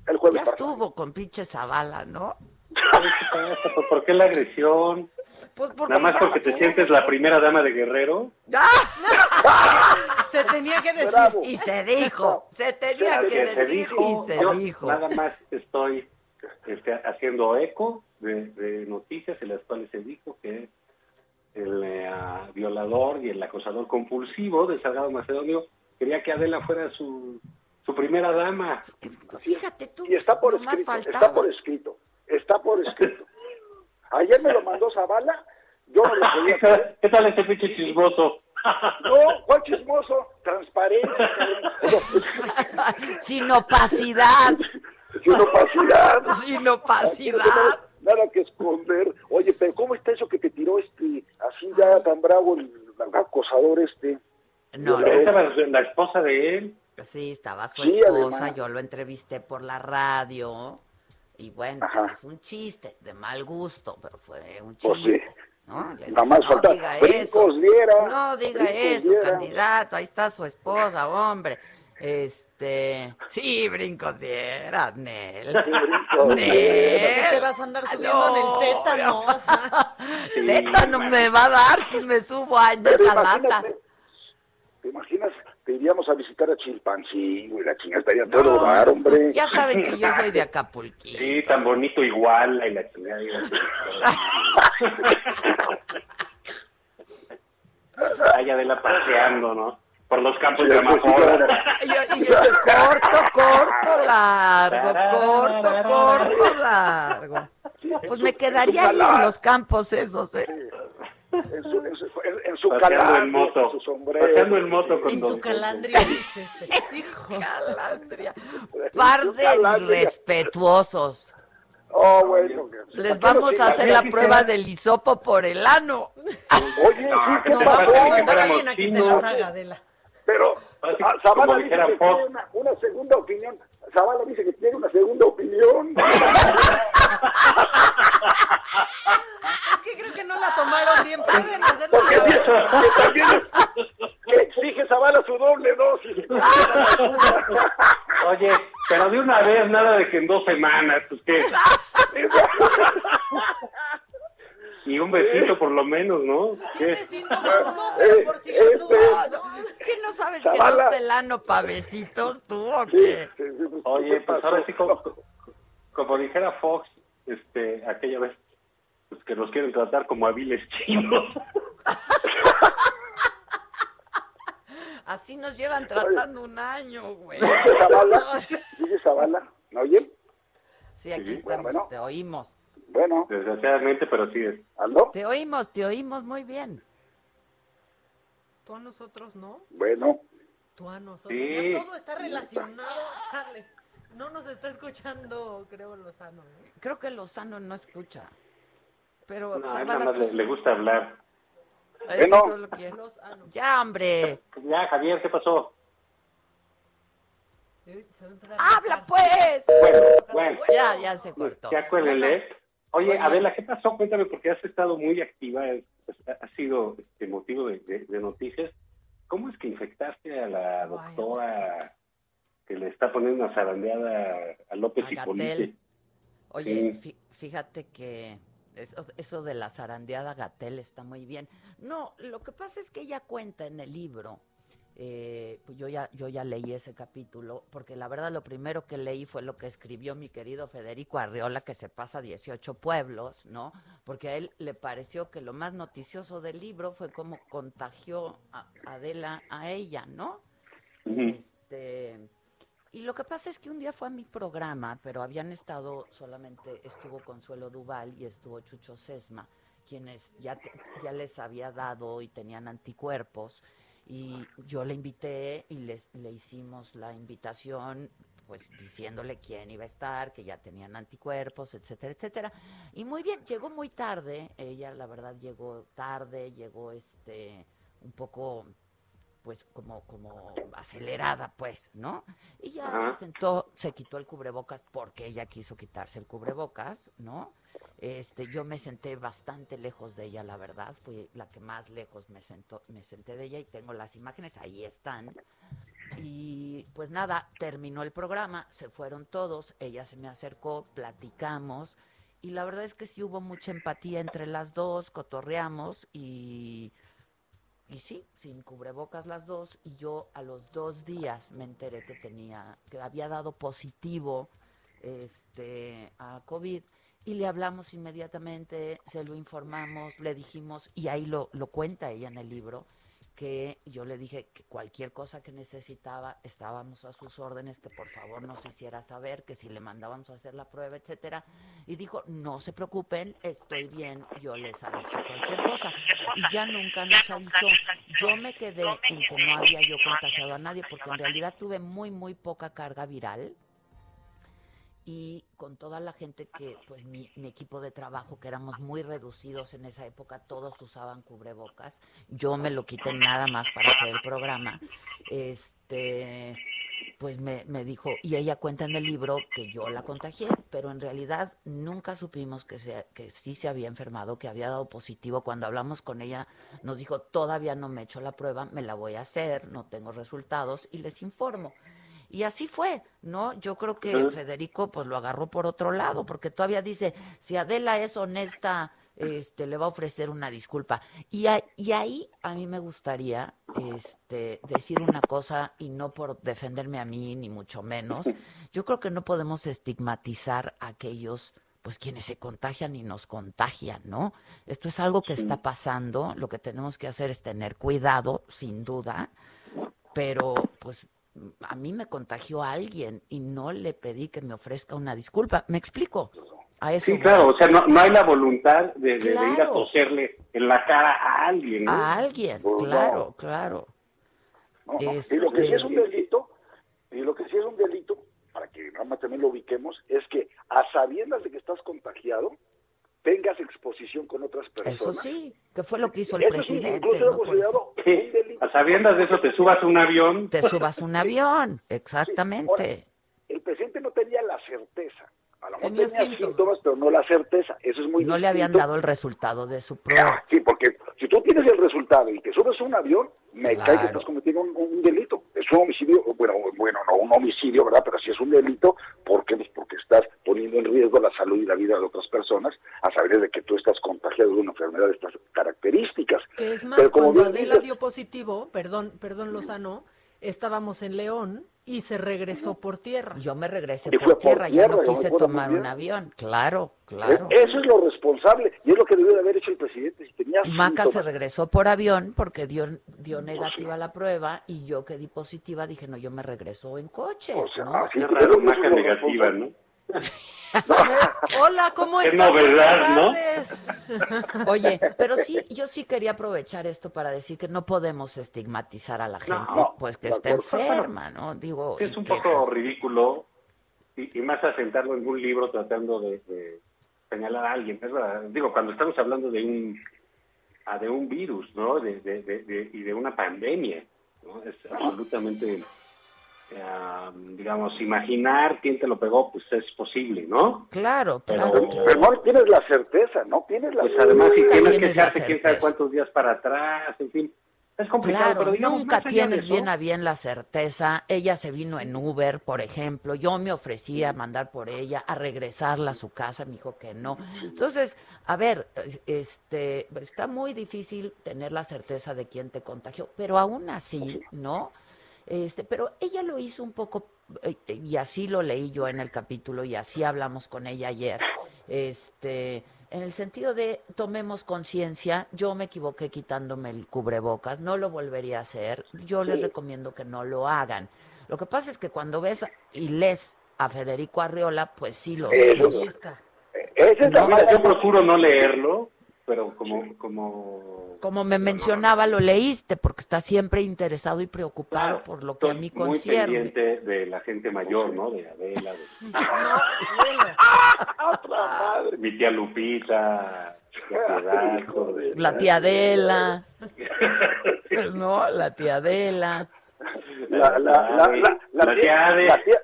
El jueves
ya
pasado.
estuvo con pinche Zavala, ¿no?
¿Por- ¿Por qué la agresión?
Pues porque
Nada más porque te sientes la primera dama de Guerrero. [LAUGHS]
Se tenía que decir.
Y se dijo, se tenía que
se
decir
dijo,
y se
yo
dijo.
Nada más estoy este, haciendo eco de, de noticias en las cuales se dijo que el eh, ah, violador y el acosador compulsivo de Salgado Macedonio quería que Adela fuera su, su primera dama.
Fíjate tú.
Y está por escrito, está por escrito, está por escrito. Ayer me lo mandó Zavala, yo no lo podía
¿Qué tal, qué tal este pinche chismoso?
No, ¿cuál chismoso? Transparente.
Sin opacidad.
Sin opacidad.
Sin opacidad.
Nada, nada que esconder. Oye, pero ¿cómo está eso que te tiró este, así ya tan bravo el acosador este?
No,
Pero estaba la esposa de él.
Sí, estaba su
Sí,
esposa,
además.
yo lo entrevisté por la radio y bueno, pues es un chiste, de mal gusto, pero fue un
Pues sí.
chiste. ¿no? Le
más
no
falta
diga
brincos
eso,
diera,
no diga eso,
diera".
candidato, ahí está su esposa, hombre. Este, sí, brincos diera, Nel.
brincos
Nel.
¿Por qué te vas a andar subiendo en el tétano? O sea,
Tétano me va a dar si me subo a esa lata.
¿Te imaginas? Te iríamos a visitar a Chilpancingo y la chingada estaría todo dar, hombre.
Ya saben que yo soy de [LAUGHS] Acapulquito.
Sí, tan bonito igual y la chingada. y la- Allá de la paseando, ¿no? Por los campos de amapola.
Y [LAUGHS] yo, y yo soy corto, corto, largo, corto, corto, largo. Pues me quedaría ahí en los campos esos, ¿eh?
En su, en su, en- en su
Paseando en
calandria,
moto.
con su sombrero.
Paseando en moto con
en
don
su calandria, dice [LAUGHS] este.
Calandria. Par de
calandria.
irrespetuosos.
Oh, bueno.
Les
¿para qué
vamos a hacer la prueba del hisopo por el ano.
Oye. Pero
Así
ah,
como
una segunda opinión. Zavala dice que tiene una segunda opinión. [LAUGHS]
Es que creo que no la tomaron bien. Pueden hacerlo.
Porque dice que también es- que exige Zavala su doble dosis. [LAUGHS]
Oye, pero de una vez, nada de que en dos semanas, pues qué. [LAUGHS] Y un besito por lo menos, ¿no? ¿Qué?
Síntomas, no, pero por si
este-
dudas.
No, ¿Qué no sabes que no te el ano pa' besitos tú o qué?
sí, sí,
Oye,
¿qué
pues ahora sí, como, como dijera Fox, este, aquella vez, pues que nos quieren tratar como hábiles chinos. [LAUGHS]
Así nos llevan tratando un año, güey.
Dice Zavala, [LAUGHS] dice Zavala, ¿no oyen?
Sí, aquí
Sí,
estamos,
bueno.
te oímos.
Bueno,
Desgraciadamente, pero sí es.
¿aló?
Te oímos, te oímos muy bien.
Tú a nosotros, ¿no?
Bueno,
Tú a nosotros.
Sí.
Ya todo está relacionado, Charlie. No nos está escuchando, creo, Lozano. ¿eh?
Creo que Lozano no escucha. Pero
No, nada más le, gusta hablar.
Bueno.
solo. Ya, hombre.
Ya, Javier, ¿qué pasó?
Eh,
¡Habla, pues!
Bueno, bueno.
Ya, ya se cortó.
Ya cuélele. Oye,
Oye.
Adela, ¿qué pasó? Cuéntame, porque has estado muy activa, es- es- ha sido este motivo de, de- de noticias. ¿Cómo es que infectaste a la doctora que le está poniendo una zarandeada a López y?
Oye,
Sí.
fíjate que eso, eso de la zarandeada Gatel está muy bien. No, lo que pasa es que ella cuenta en el libro, eh, pues yo ya, yo ya leí ese capítulo, porque la verdad lo primero que leí fue lo que escribió mi querido Federico Arriola, que se pasa 18 pueblos, ¿no? Porque a él le pareció que lo más noticioso del libro fue cómo contagió a Adela a ella, ¿no? Este, y lo que pasa es que un día fue a mi programa, pero habían estado solamente, estuvo Consuelo Duval y estuvo Chucho Sesma, quienes ya, te- ya les había dado y tenían anticuerpos. Y yo le invité y les, le hicimos la invitación, pues diciéndole quién iba a estar, que ya tenían anticuerpos, etcétera, etcétera. Y muy bien, llegó muy tarde, ella la verdad llegó tarde, llegó este un poco pues como, como acelerada, pues, ¿no? Y ya
Ajá.
se sentó, se quitó el cubrebocas porque ella quiso quitarse el cubrebocas, ¿no? Este, yo me senté bastante lejos de ella, la verdad, fui la que más lejos me sentó, me senté de ella y tengo las imágenes, ahí están. Y pues nada, terminó el programa, se fueron todos, ella se me acercó, platicamos y la verdad es que sí hubo mucha empatía entre las dos, cotorreamos y y sí, sin cubrebocas las dos, y yo a los dos días me enteré que tenía, que había dado positivo este a COVID, y le hablamos inmediatamente, se lo informamos, le dijimos, y ahí lo, lo cuenta ella en el libro, que yo le dije que cualquier cosa que necesitaba, estábamos a sus órdenes, que por favor nos hiciera saber, que si le mandábamos a hacer la prueba, etcétera. Y dijo, no se preocupen, estoy bien, yo les aviso cualquier cosa. Y ya nunca nos avisó. Yo me quedé en que no había yo contagiado a nadie, porque en realidad tuve muy, muy poca carga viral. Y con toda la gente que, pues mi, mi equipo de trabajo, que éramos muy reducidos en esa época, todos usaban cubrebocas. Yo me lo quité nada más para hacer el programa. Este, pues me, me dijo, y ella cuenta en el libro que yo la contagié, pero en realidad nunca supimos que, se, que sí se había enfermado, que había dado positivo. Cuando hablamos con ella, nos dijo, todavía no me he hecho la prueba, me la voy a hacer, no tengo resultados y les informo. Y así fue, ¿no? Yo creo que. Federico pues lo agarró por otro lado, porque todavía dice, si Adela es honesta, este, le va a ofrecer una disculpa. Y, a- y ahí a mí me gustaría este, decir una cosa, y no por defenderme a mí, ni mucho menos. [LAUGHS] Yo creo que no podemos estigmatizar a aquellos pues quienes se contagian y nos contagian, ¿no? Esto es algo que está pasando, lo que tenemos que hacer es tener cuidado, sin duda, pero pues a mí me contagió a alguien y no le pedí que me ofrezca una disculpa. ¿Me explico? A eso
Sí, claro, o sea, no, no hay la voluntad de, de- de ir a toserle en la cara a alguien. ¿no?
A alguien,
Pues
claro, claro.
No.
Este-
Y lo que sí es un delito, y lo que sí es un delito, para que nada más también lo ubiquemos, es que a sabiendas de que estás contagiado, tengas exposición con otras
Eso
personas.
sí, que fue lo que hizo el
Eso sí,
presidente.
incluso
¿no?
hemos considerado
Sí, a sabiendas de eso te subas a un avión.
Te subas un avión, exactamente.
El presidente no tenía la certeza. A lo mejor
Tenía
tenía,
síntomas.
síntomas. pero no la certeza. Eso es muy
No le habían dado el resultado de su prueba.
Sí, porque si tú tienes el resultado y te subes a un avión, me cae que
Claro.
estás cometiendo un, un delito. Es un homicidio, bueno, bueno, no un homicidio, ¿verdad? Pero sí es un delito. ¿Por qué? Pues porque estás poniendo en riesgo la salud y la vida de otras personas a saber de que tú estás contagiado de una enfermedad de estas características.
Que es más,
Pero como
cuando Adela
dices,
dio positivo, perdón, perdón Lozano, estábamos en León y se regresó por tierra.
Yo me regresé por tierra, no
yo me
quise tomar un avión. Claro, claro.
Eh, Eso es lo responsable y es lo que debió de haber hecho el presidente. Si tenía
Maca se regresó por avión porque dio, dio negativa la prueba y yo que di positiva dije, no, yo me regreso en coche. ¿no?
así
Qué
es,
raro,
eso es
Maca negativa, ¿no? [LAUGHS]
Hola, ¿cómo
Qué
estás?
novedad, ¿no? [LAUGHS]
Oye, pero sí, yo sí quería aprovechar esto para decir que no podemos estigmatizar a la gente,
No,
pues que está enferma, ¿no? Digo,
Es un
que,
poco
pues,
ridículo y, y más asentarlo en un libro tratando de, de señalar a alguien. Es verdad. Digo, cuando estamos hablando de un ah, de un virus, ¿no? De, de- de- de- y de una pandemia, ¿no? Es absolutamente, ah, digamos, imaginar quién te lo pegó, pues es posible, ¿no?
Claro,
Pero,
Pero no tienes la certeza, no tienes la
pues
certeza.
además si tienes que
tienes
echarte quién sabe cuántos días para atrás, en fin. Es complicado,
Claro,
pero digamos,
nunca tienes
eso,
bien a bien la certeza. Ella se vino en Uber, por ejemplo. Yo me ofrecí a mandar por ella, a regresarla a su casa. Me dijo que no. Entonces, a ver, este, está muy difícil tener la certeza de quién te contagió, pero aún así, ¿no? Este, pero ella lo hizo un poco, eh, y así lo leí yo en el capítulo, y así hablamos con ella ayer. Este, en el sentido de tomemos conciencia, yo me equivoqué quitándome el cubrebocas, no lo volvería a hacer, yo les recomiendo que no lo hagan. Lo que pasa es que cuando ves y lees a Federico Arriola, pues sí lo
Eso.
los-
Ese es
No,
también-
yo procuro no leerlo, pero como, como
Como me mencionaba, lo leíste porque está siempre interesado y preocupado por lo que a mí
muy
concierne.
pendiente de la gente mayor, ¿no? De Adela, de [LAUGHS] [LAUGHS] mi tía Lupita, la
tía Adela. no, la tía Adela.
la, la, la, la, la
La
tía,
tía de-
la tía-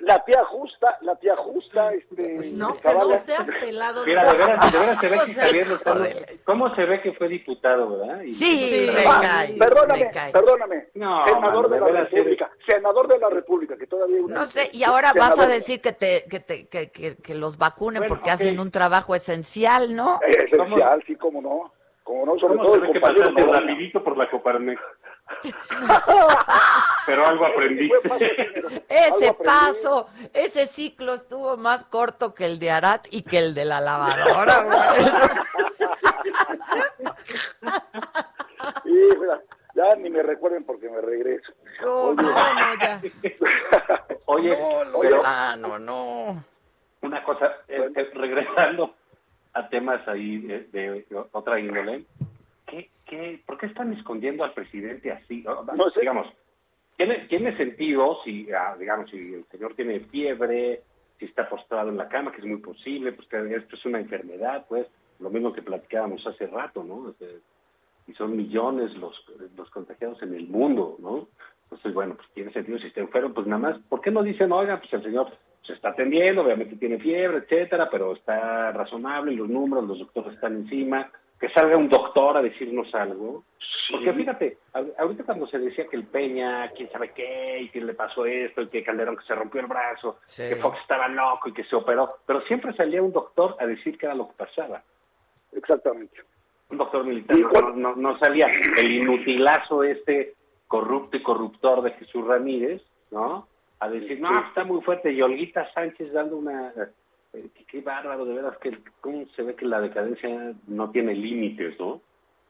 la tía justa, la tía justa, este,
No, que no seas pelado.
Mira, de veras, de veras se ve [LAUGHS] que Javier Lozano, ¿cómo se ve que fue diputado, verdad? Y-
Sí, me
Ah,
cae,
perdóname,
me cae.
perdóname.
No,
senador
mano,
de
de
la República, senador de la República, que todavía una-
No sé, y ahora vas a
senador-
decir que te que te que, que, que los vacunen
Bueno,
porque
ok.
hacen un trabajo esencial, ¿no?
Esencial, sí, cómo no, cómo no, sobre
¿Cómo
todo
se
el
ve que pasaste
Noroña.
rapidito por la Coparmex? [LAUGHS] Pero algo aprendiste.
Ese
Algo aprendí.
paso, ese ciclo estuvo más corto que el de Arat y que el de la lavadora. [LAUGHS]
ya ni me recuerden porque me regreso.
No, no, no, ya. [LAUGHS]
Oye,
no,
pero
Lozano, no.
una cosa, eh, eh, regresando a temas ahí de, de otra índole, ¿qué, qué, ¿por qué están escondiendo al presidente así? O-
No sé.
Digamos, ¿tiene, tiene sentido si, ah, digamos, si el señor tiene fiebre, si está postrado en la cama, que es muy posible, pues que esto es una enfermedad, pues, lo mismo que platicábamos hace rato, ¿no? y son millones los, los contagiados en el mundo, ¿no? Entonces, bueno, pues tiene sentido si está enfermo, pues nada más, ¿por qué no dicen, oiga, pues el señor se está atendiendo, obviamente tiene fiebre, etcétera, pero está razonable, y los números, los doctores están encima, que salga un doctor a decirnos algo. Porque fíjate, ahorita cuando se decía que el Peña, quién sabe qué, y que le pasó esto, y que Calderón que se rompió el brazo, que Fox estaba loco y que se operó, pero siempre salía un doctor a decir que era lo que pasaba.
Exactamente.
Un doctor militar, no, no, no salía el inutilazo este corrupto y corruptor de Jesús Ramírez, ¿no? A decir, no, está muy fuerte. Y Olguita Sánchez dando una... Eh, qué, bárbaro, de veras, que cómo se ve que la decadencia no tiene límites, ¿no?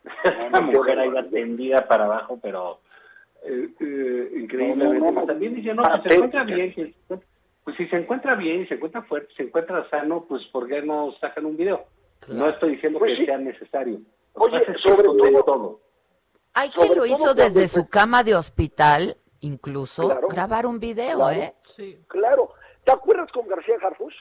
[LAUGHS] La mujer ahí va tendida para abajo, pero eh, eh, increíblemente. También dice, no, si se encuentra bien, pues si se encuentra bien, se encuentra fuerte, se encuentra sano, pues ¿por qué no sacan un video? No estoy diciendo
Pues
que sea necesario. Lo
Oye,
es
sobre
esconden
todo-
Hay quien lo hizo
todo
desde su cama de hospital, incluso,
Claro.
grabar un video,
Claro.
¿eh?
Claro. ¿Te acuerdas con García Harfus?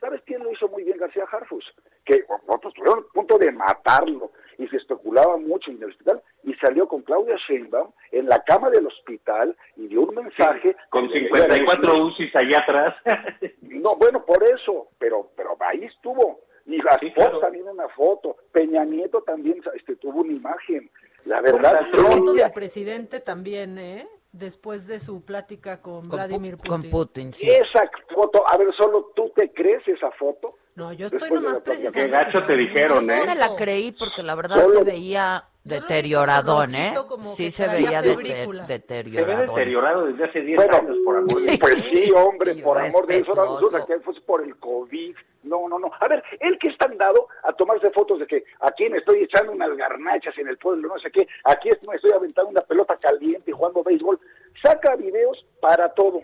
¿Sabes quién lo hizo muy bien García Harfus? Que otros estuvieron a punto de matarlo y se especulaba mucho en el hospital y salió con Claudia Sheinbaum en la cama del hospital y dio un mensaje
Con 54 UCIs allá atrás. [LAUGHS]
No, bueno, por eso, pero pero ahí estuvo. Y la esposa también una foto. Peña Nieto también este, tuvo una imagen. La verdad,
La foto del presidente también, ¿eh? Después de su plática con, Vladimir Putin.
Con Putin, sí.
esa foto, a ver, solo tú te crees esa foto.
No, yo estoy
Después de
nomás precisando.
Qué gacho te dijeron,
Yo
¿eh?
me la creí porque la verdad
Solo-
se veía deterioradón, ¿eh? Sí se veía deter-
febrícula.
Se ve deteriorado desde hace 10
Bueno,
años, por amor de [LAUGHS]
Pues sí, hombre,
Sí,
por amor de Dios, ahora que fue por el COVID. No, no, no. A ver, él que está dado a tomarse fotos de que aquí me estoy echando unas garnachas en el pueblo, no sé qué, aquí me estoy aventando una pelota caliente y jugando béisbol. Saca videos para todo.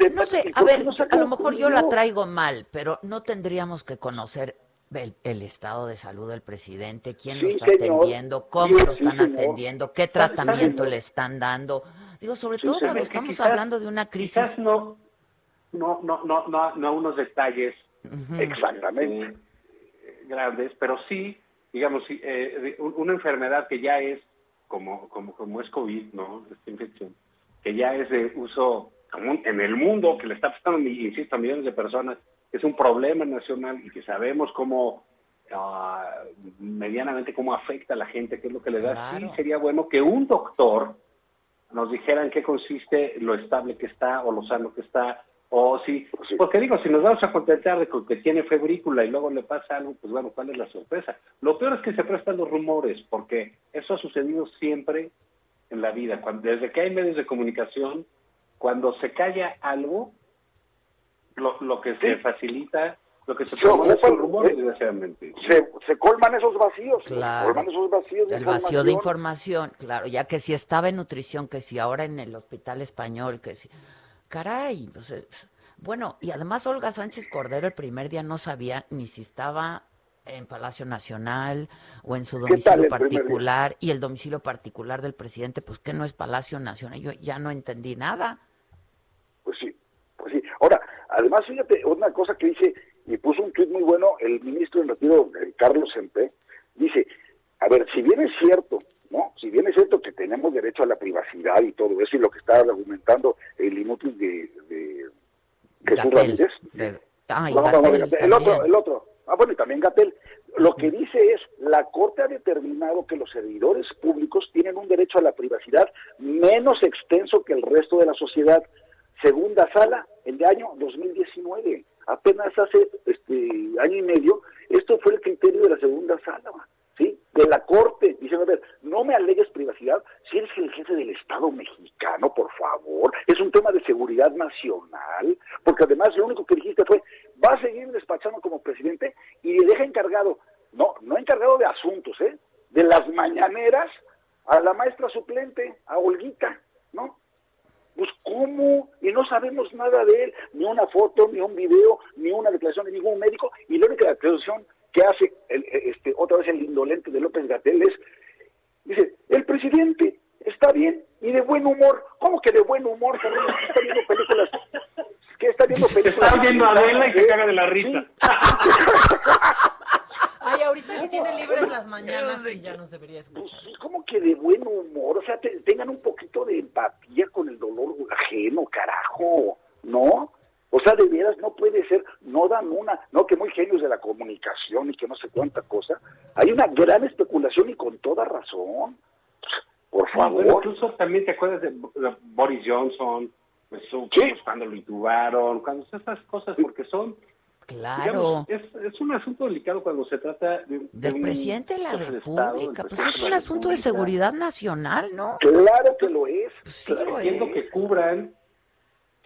De-
No sé,
¿y
a ver,
no
a lo mejor yo la traigo mal, pero no tendríamos que conocer el, el estado de salud del presidente, quién lo está
señor.
atendiendo, cómo
Sí,
lo están atendiendo, qué
¿Sabe-
tratamiento le están dando. Digo, sobre
Sí,
todo cuando estamos
quizás-
hablando de una crisis.
Quizás no, no, no, no, no, no unos detalles
Exactamente.
grandes, pero sí, digamos, sí, eh, una enfermedad que ya es, como, como, como es COVID, ¿no? Esta infección, que ya es de uso en el mundo, que le está pasando, insisto, a millones de personas, que es un problema nacional y que sabemos cómo, ah, medianamente, cómo afecta a la gente, qué es lo que le da.
Claro.
Sí, sería bueno que un doctor nos dijera en qué consiste lo estable que está o lo sano que está, o si, porque digo, si nos vamos a contentar de con que tiene febrícula y luego le pasa algo, pues bueno, ¿cuál es la sorpresa? Lo peor es que se prestan los rumores, porque eso ha sucedido siempre en la vida. Cuando, desde que hay medios de comunicación, cuando se calla algo, lo, lo que se facilita, lo que se
Se
promueve
ocupa-
son rumores, desgraciadamente.
Se, se colman esos vacíos.
Claro.
Se colman esos vacíos de
El vacío de
información.
claro, ya que si estaba en nutrición, que si ahora en el hospital español, que si... Caray, pues, eh, bueno, y además Olga Sánchez Cordero el primer día no sabía ni si estaba en Palacio Nacional o en su
¿Qué tal
domicilio
el
particular y el domicilio particular del presidente, pues que no es Palacio Nacional, yo ya no entendí nada.
Pues sí, pues sí. Ahora, además, fíjate, una cosa que dice, y puso un tuit muy bueno el ministro en retiro, eh, Carlos Sempe, dice, a ver, si bien es cierto, ¿no? Si bien es cierto que tenemos derecho a la privacidad y todo eso, y lo que está argumentando el inútil de, de Jesús Ramírez, el otro, el otro. Ah, bueno, y también Gatel. Lo que dice es, la Corte ha determinado que los servidores públicos tienen un derecho a la privacidad menos extenso que el resto de la sociedad. Segunda sala, el de año 2019. Apenas hace este año y medio, esto fue el criterio de la segunda sala, ¿sí? De la Corte, diciendo, a ver, no me alegues privacidad si eres el jefe del Estado mexicano, por favor. Es un tema de seguridad nacional, porque además lo único que dijiste fue, va a seguir despachando como presidente y le deja encargado, no, no encargado de asuntos, ¿eh? De las mañaneras a la maestra suplente, a Olguita, ¿no? Pues cómo, y no sabemos nada de él, ni una foto, ni un video, ni una declaración de ningún médico, y la única declaración que hace el, este, otra vez el indolente de López Gatel es, dice, el presidente está bien y de buen humor, ¿cómo que de buen humor? cabrón? Está viendo películas ¿Qué está viendo películas?
Está viendo a Adela y se caga de la risa. [LAUGHS]
Ay, ahorita que tiene libres las mañanas y ya nos debería escuchar.
Pues, como que de buen humor, o sea, te- tengan un poquito de empatía con el dolor ajeno, carajo, ¿no? O sea, de veras no puede ser, no dan una, no que muy genios de la comunicación y que no sé cuánta cosa. Hay una gran especulación y con toda razón. Por
Sí, bueno,
favor.
incluso también te acuerdas de, Boris Johnson, pues, su- pues, cuando lo intubaron, cuando esas cosas, porque son...
Claro.
digamos, es, es un asunto delicado cuando se trata de, de
Del
un
presidente de la
Estado,
República. Pues es un asunto de seguridad nacional, ¿no?
Claro que lo es.
sí lo
Entiendo
es.
que cubran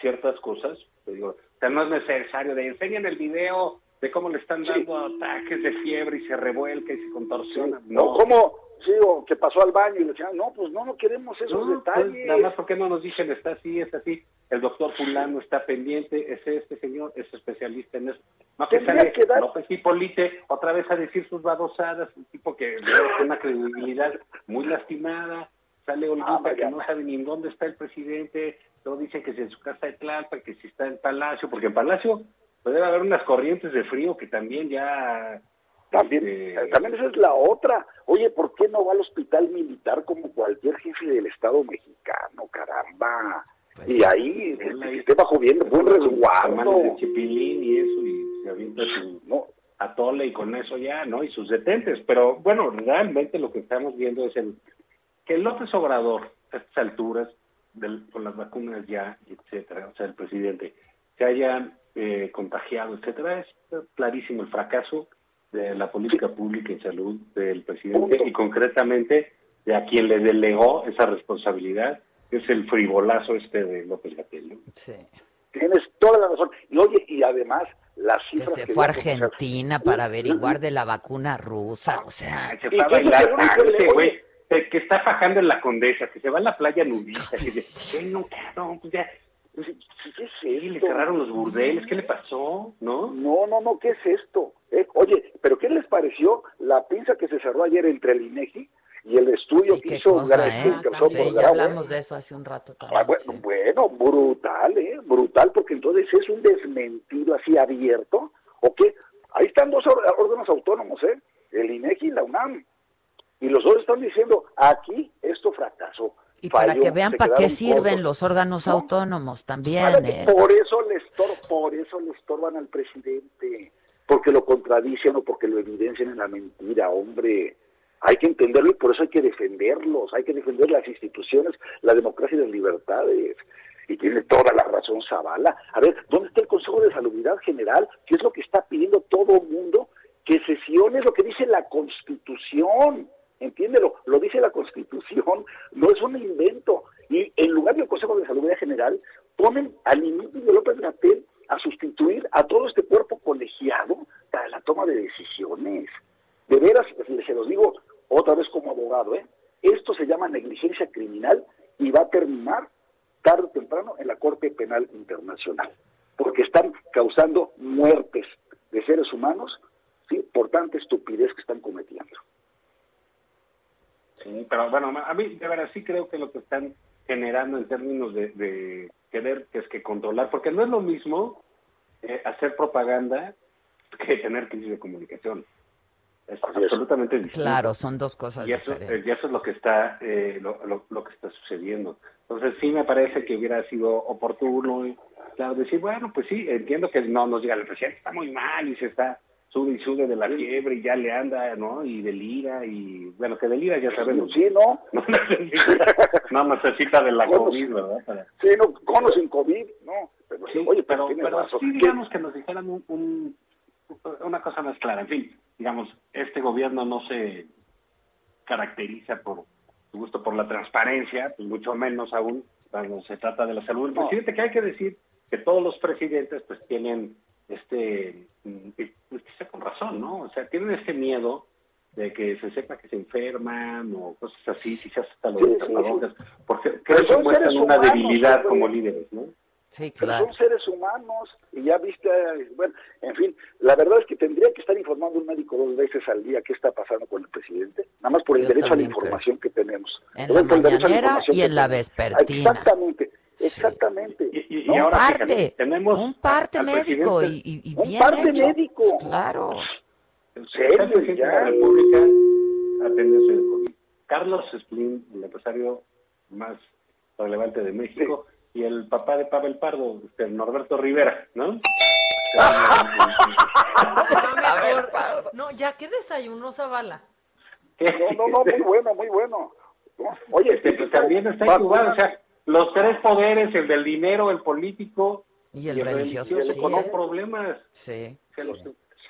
ciertas cosas, digo, o sea, no es necesario de enseñan el video de cómo le están dando ataques de fiebre y se revuelca y se contorsiona.
No, ¿cómo? Sí, o que pasó al baño y le decían, no, pues no, no queremos esos
No, pues,
detalles.
nada más porque no nos dicen está así, es así. El doctor fulano está pendiente, es este señor, es especialista en eso. No que sale
que dar-
López Hipólite otra vez a decir sus babosadas, un tipo que tiene una credibilidad muy lastimada. Sale Olguita
Ah,
que
vaya.
no sabe ni en dónde está el presidente. Todo dice que si en su casa de Tlalpan, que si está en Palacio, porque en Palacio puede haber unas corrientes de frío que también ya...
También,
este,
también esa es la otra. Oye, ¿por qué no va al hospital militar como cualquier jefe del Estado mexicano? Caramba.
Pues
y ahí este, esté bajo bien, buen resguardo.
de Chipilín y eso, y se avienta su atole y con eso ya, ¿no? Y sus detentes. Pero bueno, realmente lo que estamos viendo es el que López Obrador, a estas alturas, del- con las vacunas ya, etcétera, o sea, el presidente, se haya eh, contagiado, etcétera, es clarísimo el fracaso de la política pública en salud del presidente y concretamente de a quien le delegó esa responsabilidad, que es el frivolazo este de López Gatell. ¿no?
Tienes toda la razón. Y oye, y además, las
Que
cifras
se
que
fue a Argentina para averiguar de la vacuna rusa, o sea...
se fue a bailar ese güey que está fajando en la condesa, que se va a la playa nudista, que dice, [LAUGHS] "Ey, no, cabrón, pues ya, pues, sí, le cerraron los burdeles, ¿qué le pasó? ¿No?
No, no, no, ¿qué es esto? Eh, oye, ¿pero qué les pareció la pinza que se cerró ayer entre el INEGI y el estudio que
Qué
hizo
cosa,
García
¿eh?
Calzón
Sí,
por
ya
Grau,
hablamos
eh?
de eso hace un rato
Ah,
también.
bueno, bueno, brutal, ¿eh? Brutal, porque entonces es un desmentido así abierto, ¿o qué? Ahí están dos órganos autónomos, ¿eh? El INEGI y la UNAM. Y los dos están diciendo, aquí esto fracasó.
Y para que vean para qué sirven
cortos.
los órganos autónomos también, ¿eh?
Por eso le por eso le estorban al presidente, porque lo contradicen o porque lo evidencian en la mentira, hombre. Hay que entenderlo y por eso hay que defenderlos, hay que defender las instituciones, la democracia y las libertades. Y tiene toda la razón Zavala. A ver, ¿dónde está el Consejo de Salubridad General? ¿Qué es lo que está pidiendo todo el mundo? Que sesione lo que dice la Constitución. Entiéndelo, lo dice la Constitución, no es un invento. Y en lugar del Consejo de Salubridad General, ponen al ministro de López Gatel a sustituir a todo este cuerpo colegiado para la toma de decisiones. De veras, se los digo otra vez como abogado, ¿eh? esto se llama negligencia criminal y va a terminar tarde o temprano en la Corte Penal Internacional, porque están causando muertes de seres humanos por tanta estupidez que están cometiendo.
Sí, pero bueno, a mí de verdad sí creo que lo que están generando en términos de, de querer que es que controlar, porque no es lo mismo eh, hacer propaganda que tener crisis de comunicación. Es absolutamente distinto.
Claro, son dos cosas
y eso,
diferentes.
y eso es lo que está eh, lo, lo- lo que está sucediendo. Entonces sí me parece que hubiera sido oportuno, y, claro, decir, bueno, pues sí, entiendo que no nos diga el presidente está muy mal y se está sube y sube de la fiebre y ya le anda, ¿no? Y delira y bueno, que delira ya sabemos.
Sí, ¿no? [LAUGHS]
No necesita, no necesita de la
Conos-
COVID, ¿verdad? Para-
Sí, no, con o sin COVID, no. Pero,
Sí,
oye,
pero, pero sí digamos que nos dijeran un, un- una cosa más clara. En fin, digamos, este gobierno no se caracteriza por su gusto por la transparencia, pues mucho menos aún cuando se trata de la salud
No.
presidente, que hay que decir que todos los presidentes pues tienen este, mm, pues, quizá con razón, ¿no? O sea, tienen este miedo de que se sepa que se enferman o cosas así, quizás hasta lo
Sí,
de
sí,
tapabocas, porque
Pero
creo que
son
muestran
seres
una
humanos,
debilidad como líderes, ¿no?
Sí,
Pero
claro.
son seres humanos y ya viste, bueno, en fin, la verdad es que tendría que estar informando un médico dos veces al día qué está pasando con el presidente, nada más por el
Yo
derecho a la
creo.
información que tenemos.
En la mañanera y en la vespertina.
Exactamente, Exactamente.
Y, y
un
ahora
parte,
fíjate, tenemos
un parte médico y, y- y
Un
bien
parte
hecho.
médico.
Claro.
El
serio,
presidente de la. República atendiéndose de COVID. Carlos Slim, el empresario más relevante de México, y el papá de Pavel Pardo, este, Norberto Rivera, ¿no? [LAUGHS]
Mejor- No, ya, ¿qué desayuno, Zavala?
No, no, no, muy bueno, muy bueno. Oye,
Este, pues, también está incubado, o sea, los tres poderes, el del dinero, el político
Y el religioso, sí.
con los problemas.
Sí,
los-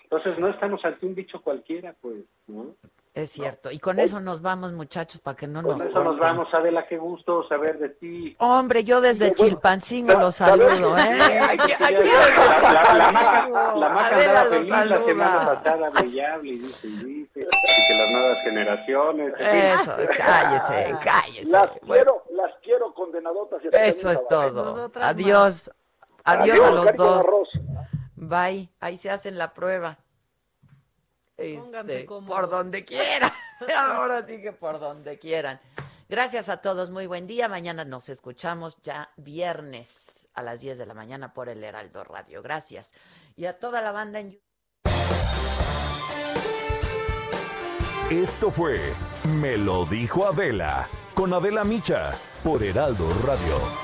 Entonces no estamos ante un bicho cualquiera, pues, ¿no?
Es cierto. Y con eso nos vamos, muchachos, para que no
Con
nos
eso nos vamos, Adela, qué gusto saber de ti.
Hombre, yo desde Chilpancingo los saludo, ¿eh? Aquí, aquí
La, la, la maca, la maca
Adela
feliz la semana
saluda.
pasada, brillable, y dice, y dice, y que las nuevas generaciones.
Eso, cállese, cállese.
Las quiero, las quiero condenadotas. y
Eso es todo. Adiós. Adiós,
Adiós,
a los
con
dos. Bye. Ahí se hacen la prueba.
Pónganse
Este, por donde quiera. [LAUGHS] Ahora sí que por donde quieran. Gracias a todos, muy buen día. Mañana nos escuchamos ya viernes a las 10 de la mañana por el Heraldo Radio. Gracias. Y a toda la banda en YouTube.
Esto fue Me lo dijo Adela con Adela Micha por Heraldo Radio.